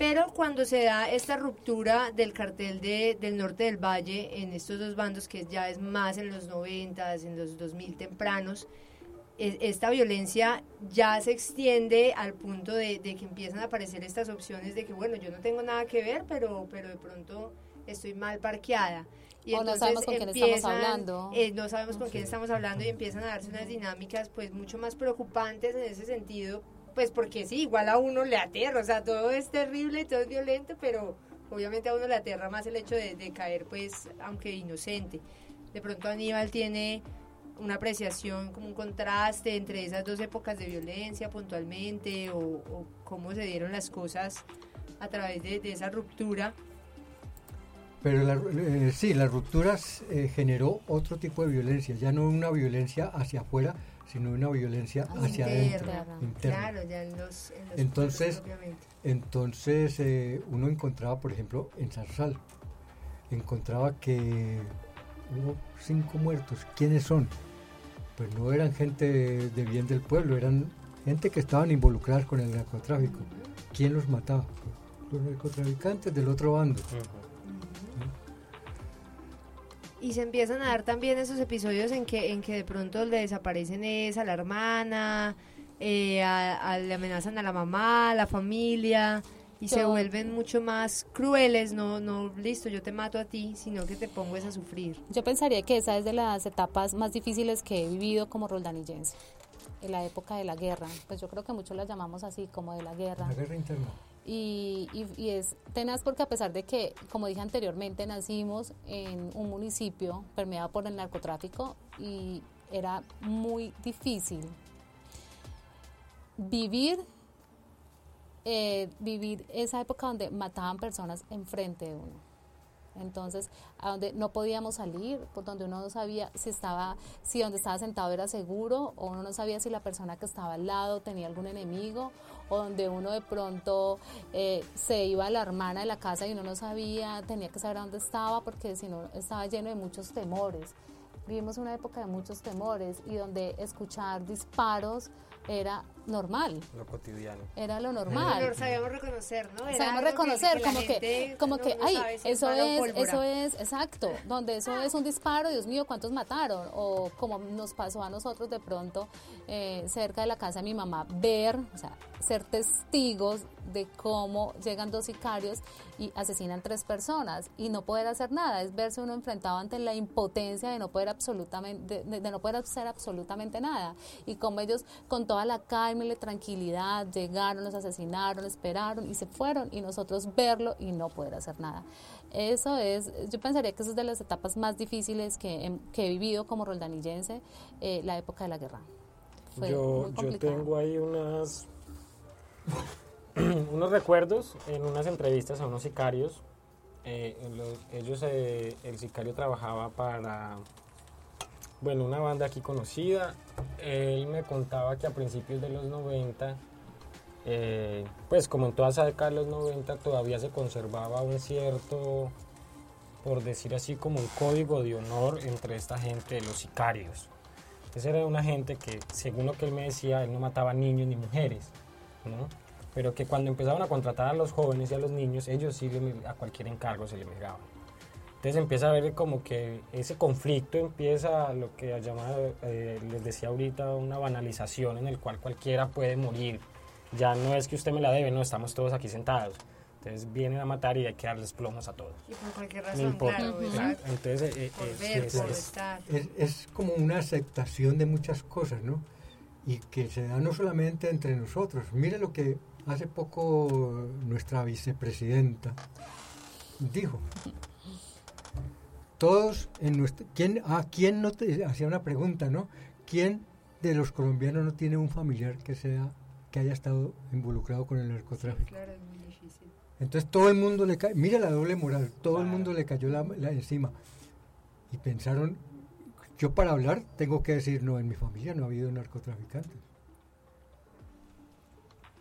Pero cuando se da esta ruptura del cartel de, del norte del valle en estos dos bandos, que ya es más en los 90, en los 2000 tempranos, e- esta violencia ya se extiende al punto de, de que empiezan a aparecer estas opciones de que, bueno, yo no tengo nada que ver, pero, pero de pronto estoy mal parqueada. Y O no entonces sabemos con quién estamos empiezan, hablando. eh, no sabemos con quién estamos hablando y empiezan a darse unas dinámicas pues mucho más preocupantes en ese sentido, pues porque sí, igual a uno le aterra, o sea, todo es terrible, todo es violento, pero obviamente a uno le aterra más el hecho de, de caer pues, aunque inocente. De pronto Aníbal tiene una apreciación, como un contraste entre esas dos épocas de violencia puntualmente o, o cómo se dieron las cosas a través de, de esa ruptura. Pero la- eh, sí, las rupturas eh, generó otro tipo de violencia, ya no una violencia hacia afuera, sino una violencia hacia adentro. Claro, ya en los, en los Entonces. Entonces eh, uno encontraba, por ejemplo, en Zarzal, encontraba que hubo cinco muertos. ¿Quiénes son? Pues no eran gente de bien del pueblo, eran gente que estaban involucradas con el narcotráfico. ¿Quién los mataba? Los narcotraficantes del otro bando. Y se empiezan a dar también esos episodios en que, en que de pronto le desaparecen es a la hermana, eh, a, a- le amenazan a la mamá, a la familia, y se vuelven mucho más crueles, no, no, listo, yo te mato a ti, sino que te pongo es a sufrir. Yo pensaría que esa es de las etapas más difíciles que he vivido como roldanillense, en la época de la guerra. Pues yo creo que muchos la llamamos así, como de la guerra. La guerra interna. Y, y- y es tenaz porque a pesar de que, como dije anteriormente, nacimos en un municipio permeado por el narcotráfico y era muy difícil vivir eh, vivir esa época donde mataban personas enfrente de uno. Entonces, a donde no podíamos salir, por donde uno no sabía si estaba, si donde estaba sentado era seguro, o uno no sabía si la persona que estaba al lado tenía algún enemigo, o donde uno de pronto eh, se iba a la hermana de la casa y uno no sabía, tenía que saber dónde estaba, porque si no estaba lleno de muchos temores. Vivimos una época de muchos temores y donde escuchar disparos era normal, Lo cotidiano. era lo Pero normal. sabíamos reconocer, ¿no? Era que- reconocer, la como que, como no- que, no ay, eso es, pólvora. eso es, exacto, donde eso es un disparo, Dios mío, ¿cuántos mataron? O como nos pasó a nosotros de pronto, eh, cerca de la casa de mi mamá, ver, o sea, ser testigos de cómo llegan dos sicarios y asesinan tres personas y no poder hacer nada, es verse uno enfrentado ante la impotencia de no poder absolutamente, de, de no poder hacer absolutamente nada y como ellos con toda la calma la tranquilidad llegaron, los asesinaron, esperaron y se fueron y nosotros verlo y no poder hacer nada. Eso es, yo pensaría que eso es de las etapas más difíciles que, he- que he vivido como roldanillense, eh, la época de la guerra. Fue Yo, yo tengo ahí unas unos recuerdos en unas entrevistas a unos sicarios. Eh, lo- ellos, eh, el sicario trabajaba para, bueno, una banda aquí conocida. Él me contaba que a principios de los 90, eh, pues como en toda esa década de los 90, todavía se conservaba un cierto, por decir así, como un código de honor entre esta gente de los sicarios. Ese era una gente que, según lo que él me decía, él no mataba niños ni mujeres, ¿no? Pero que cuando empezaban a contratar a los jóvenes y a los niños, ellos sí a cualquier encargo se le negaban. Entonces empieza a ver como que ese conflicto empieza lo que llamaba, eh, les decía ahorita, una banalización en el cual cualquiera puede morir. Ya no es que usted me la debe, no, estamos todos aquí sentados. Entonces vienen a matar y hay que darles plomos a todos. Y por cualquier No razón, importa. claro. Entonces, eh, Por eh, ver, por es como una aceptación de muchas cosas, ¿no? Y que se da no solamente entre nosotros. Mire lo que hace poco nuestra vicepresidenta dijo. Todos en nuestro... ¿quién, ah, ¿Quién no te... Hacía una pregunta, ¿no? ¿Quién de los colombianos no tiene un familiar que sea que haya estado involucrado con el narcotráfico? Claro, es muy difícil. Entonces todo el mundo le cae, mira la doble moral, todo el mundo le cayó la, la encima. Y pensaron, yo para hablar tengo que decir, no, en mi familia no ha habido narcotraficantes.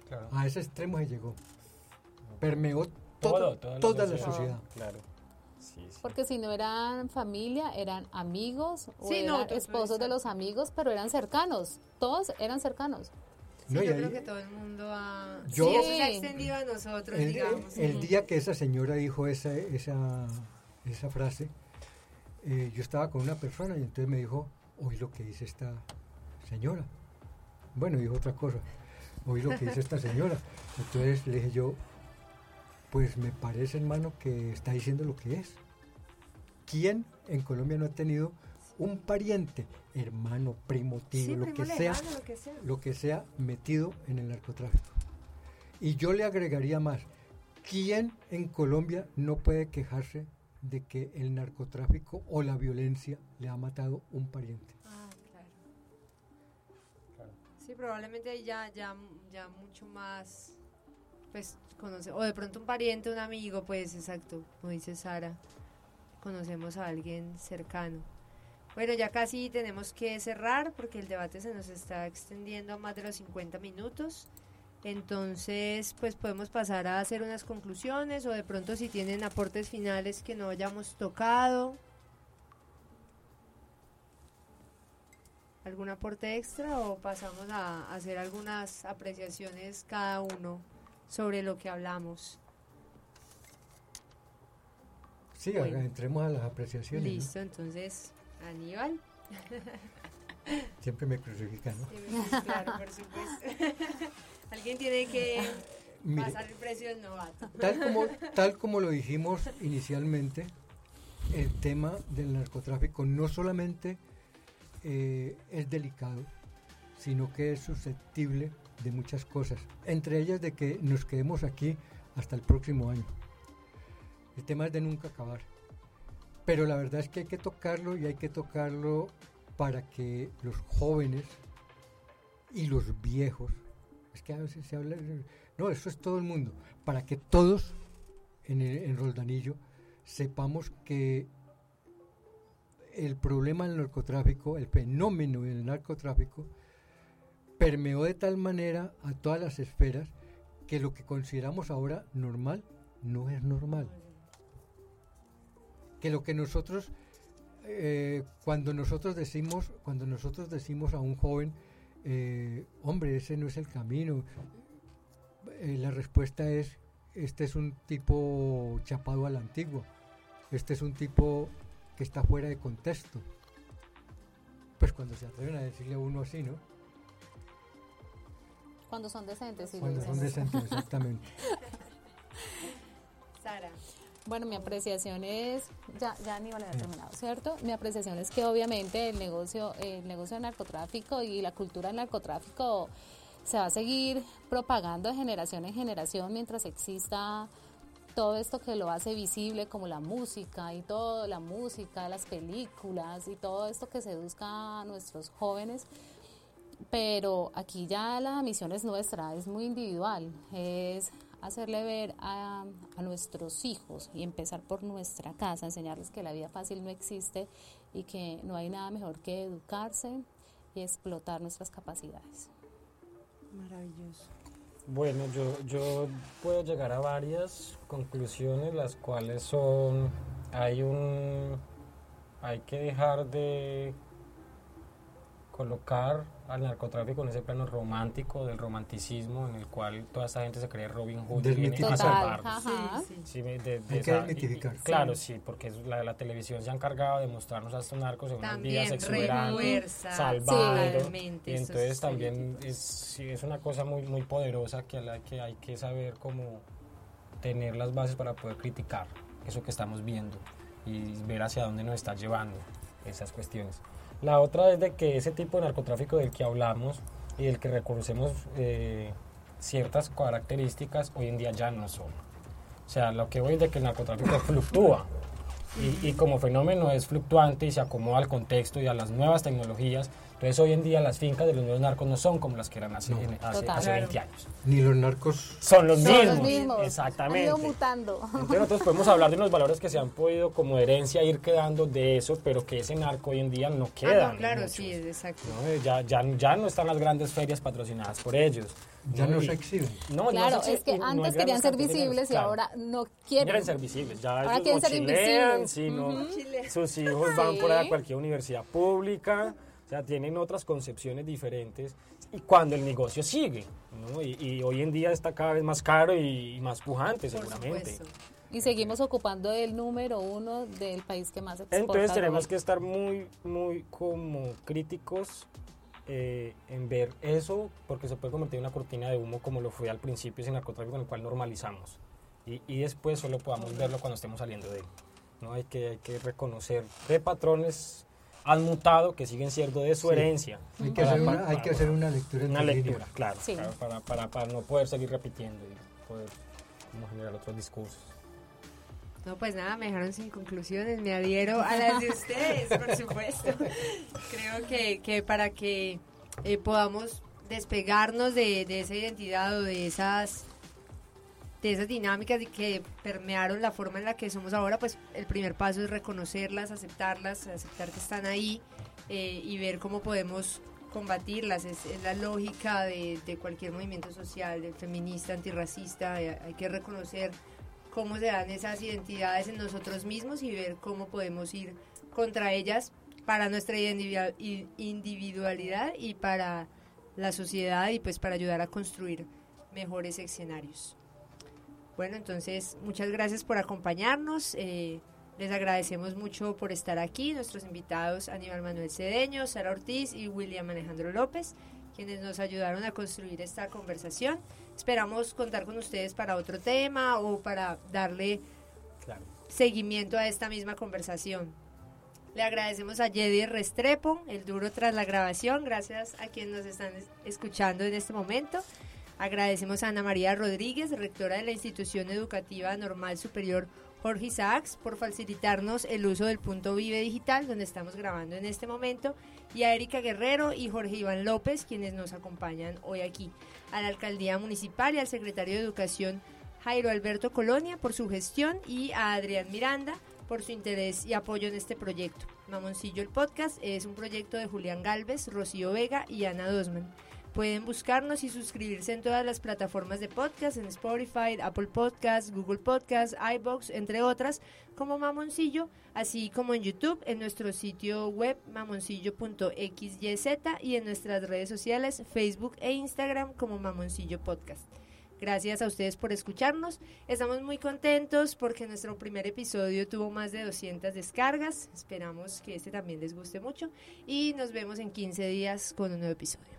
claro. A ese extremo se llegó. Permeó Todo, todo- toda toda, la sociedad. Claro. Sí, sí. Porque si no eran familia, eran amigos o Sí, no, eran esposos de los amigos, pero eran cercanos. Todos eran cercanos. Sí, No, yo ahí- creo que todo el mundo ha... Yo- sí, eso se ha extendido a nosotros, El, digamos. el día que esa señora dijo esa, esa, esa frase, eh, yo estaba con una persona y entonces me dijo, oí lo que dice esta señora. Bueno, dijo otra cosa. Oí lo que dice esta señora. Entonces le dije yo, pues me parece, hermano, que está diciendo lo que es. ¿Quién en Colombia no ha tenido un pariente, hermano, primo, tío, lo, que sea, lo que sea, lo que sea metido en el narcotráfico? Y yo le agregaría más, ¿quién en Colombia no puede quejarse de que el narcotráfico o la violencia le ha matado un pariente? Ah, claro. Sí, probablemente ya, ya, ya mucho más, pues, conoce, o de pronto un pariente, un amigo, pues, exacto, como dice Sara, conocemos a alguien cercano. Bueno, ya casi tenemos que cerrar porque el debate se nos está extendiendo más de los 50 minutos. Entonces, pues podemos pasar a hacer unas conclusiones o de pronto si tienen aportes finales que no hayamos tocado. ¿Algún aporte extra o pasamos a hacer algunas apreciaciones cada uno sobre lo que hablamos? Sí, entremos a las apreciaciones. Listo, entonces, Aníbal. Siempre me crucifican, ¿no? claro, por supuesto. Alguien tiene que pasar el precio del novato. Tal como, tal como lo dijimos inicialmente, el tema del narcotráfico no solamente eh, es delicado, sino que es susceptible de muchas cosas, entre ellas de que nos quedemos aquí hasta el próximo año. El tema es de nunca acabar. Pero la verdad es que hay que tocarlo y hay que tocarlo para que los jóvenes y los viejos es que a veces se habla, no, eso es todo el mundo, para que todos en, el, Roldanillo sepamos que el problema del narcotráfico, el fenómeno del narcotráfico, permeó de tal manera a todas las esferas que lo que consideramos ahora normal no es normal. Que lo que nosotros, eh, cuando nosotros decimos, cuando nosotros decimos a un joven, eh, hombre, ese no es el camino. Eh, la respuesta es, este es un tipo chapado a la antigua, este es un tipo que está fuera de contexto. Pues cuando se atreven a decirle a uno así, ¿no? Cuando son decentes. cuando son decentes, exactamente. Sara. Bueno, mi apreciación es, ya, ya Aníbal ha terminado, ¿cierto? Mi apreciación es que obviamente el negocio, el negocio de narcotráfico y la cultura del narcotráfico se va a seguir propagando de generación en generación mientras exista todo esto que lo hace visible como la música y todo, la música, las películas y todo esto que seduzca a nuestros jóvenes. Pero aquí ya la misión es nuestra, es muy individual, es hacerle ver a, nuestros hijos y empezar por nuestra casa, enseñarles que la vida fácil no existe y que no hay nada mejor que educarse y explotar nuestras capacidades. Maravilloso. Bueno, yo, yo puedo llegar a varias conclusiones, las cuales son, hay un, hay que dejar de colocar al narcotráfico en ese plano romántico del romanticismo en el cual toda esta gente se cree Robin Hood y viene a salvarnos. Sí, Hay que desmitificar. claro, sí, porque la, la, televisión se ha encargado de mostrarnos a estos narcos en unas vidas exuberantes, salvando. y entonces también es, es una cosa muy, muy poderosa que, a la que hay que saber cómo tener las bases para poder criticar eso que estamos viendo y ver hacia dónde nos está llevando esas cuestiones. La otra es de que ese tipo de narcotráfico del que hablamos y del que reconocemos eh, ciertas características hoy en día ya no son. O sea, lo que voy es de que el narcotráfico fluctúa. Y, como fenómeno es fluctuante y se acomoda al contexto y a las nuevas tecnologías. Entonces hoy en día las fincas de los nuevos narcos no son como las que eran hace, hace, 20 años. Ni los narcos son los, mismos. Exactamente. Han ido mutando. Entonces nosotros podemos hablar de unos valores que se han podido como herencia ir quedando de eso, pero que ese narco hoy en día no queda. Ah, claro, sí, es exacto. Ya, ya, ya no están las grandes ferias patrocinadas por ellos. Ya no, se exhiben. No, claro, es que antes querían ser visibles y ahora no quieren. Quieren ser visibles. Ya ahora quieren ser invisibles. Sus hijos van por a cualquier universidad pública. O sea, tienen otras concepciones diferentes. Y cuando el negocio sigue, ¿no? y, hoy en día está cada vez más caro y, más pujante, seguramente. Y seguimos ocupando el número uno del país que más exporta. Entonces tenemos que estar muy, muy como críticos eh, en ver eso, porque se puede convertir en una cortina de humo como lo fue al principio ese narcotráfico en el cual normalizamos. Y, y después solo podamos verlo cuando estemos saliendo de él. ¿no? Hay, que, hay que reconocer qué patrones han mutado que siguen siendo de su Sí. herencia. Hay que, Para- hacer una, para- hay que hacer una lectura una lectura, claro, Sí. claro, para, para, para no poder seguir repitiendo y poder como generar otros discursos. No, pues nada, me dejaron sin conclusiones, me adhiero a las de ustedes, por supuesto. Creo que, que para que eh, podamos despegarnos de, de esa identidad o de esas de esas dinámicas que permearon la forma en la que somos ahora, pues el primer paso es reconocerlas, aceptarlas, aceptar que están ahí eh, y ver cómo podemos combatirlas. Es, la lógica de, cualquier movimiento social, del feminista, antirracista. eh, hay que reconocer cómo se dan esas identidades en nosotros mismos y ver cómo podemos ir contra ellas para nuestra individualidad y para la sociedad y pues para ayudar a construir mejores escenarios. Bueno, entonces muchas gracias por acompañarnos. eh, les agradecemos mucho por estar aquí, nuestros invitados Aníbal Manuel Cedeño, Sara Ortiz y William Alejandro López, quienes nos ayudaron a construir esta conversación. Esperamos contar con ustedes para otro tema o para darle Claro. seguimiento a esta misma conversación. Le agradecemos a Jedi Restrepo, el duro tras la grabación, gracias a quienes nos están es- escuchando en este momento. Agradecemos a Ana María Rodríguez, rectora de la institución educativa normal superior Jorge Isaacs, por facilitarnos el uso del punto Vive Digital, donde estamos grabando en este momento, y a Erika Guerrero y Jorge Iván López, quienes nos acompañan hoy aquí. A la Alcaldía Municipal y al Secretario de Educación Jairo Alberto Colonia por su gestión y a Adrián Miranda por su interés y apoyo en este proyecto. Mamoncillo el podcast es un proyecto de Julián Galvez, Rocío Vega y Ana Dosman. Pueden buscarnos y suscribirse en todas las plataformas de podcast, en Spotify, Apple Podcasts, Google Podcasts, iBox, entre otras, como Mamoncillo, así como en YouTube, en nuestro sitio web mamoncillo.xyz y en nuestras redes sociales, Facebook e Instagram como Mamoncillo Podcast. Gracias a ustedes por escucharnos. Estamos muy contentos porque nuestro primer episodio tuvo más de 200 descargas. Esperamos que este también les guste mucho y nos vemos en 15 días con un nuevo episodio.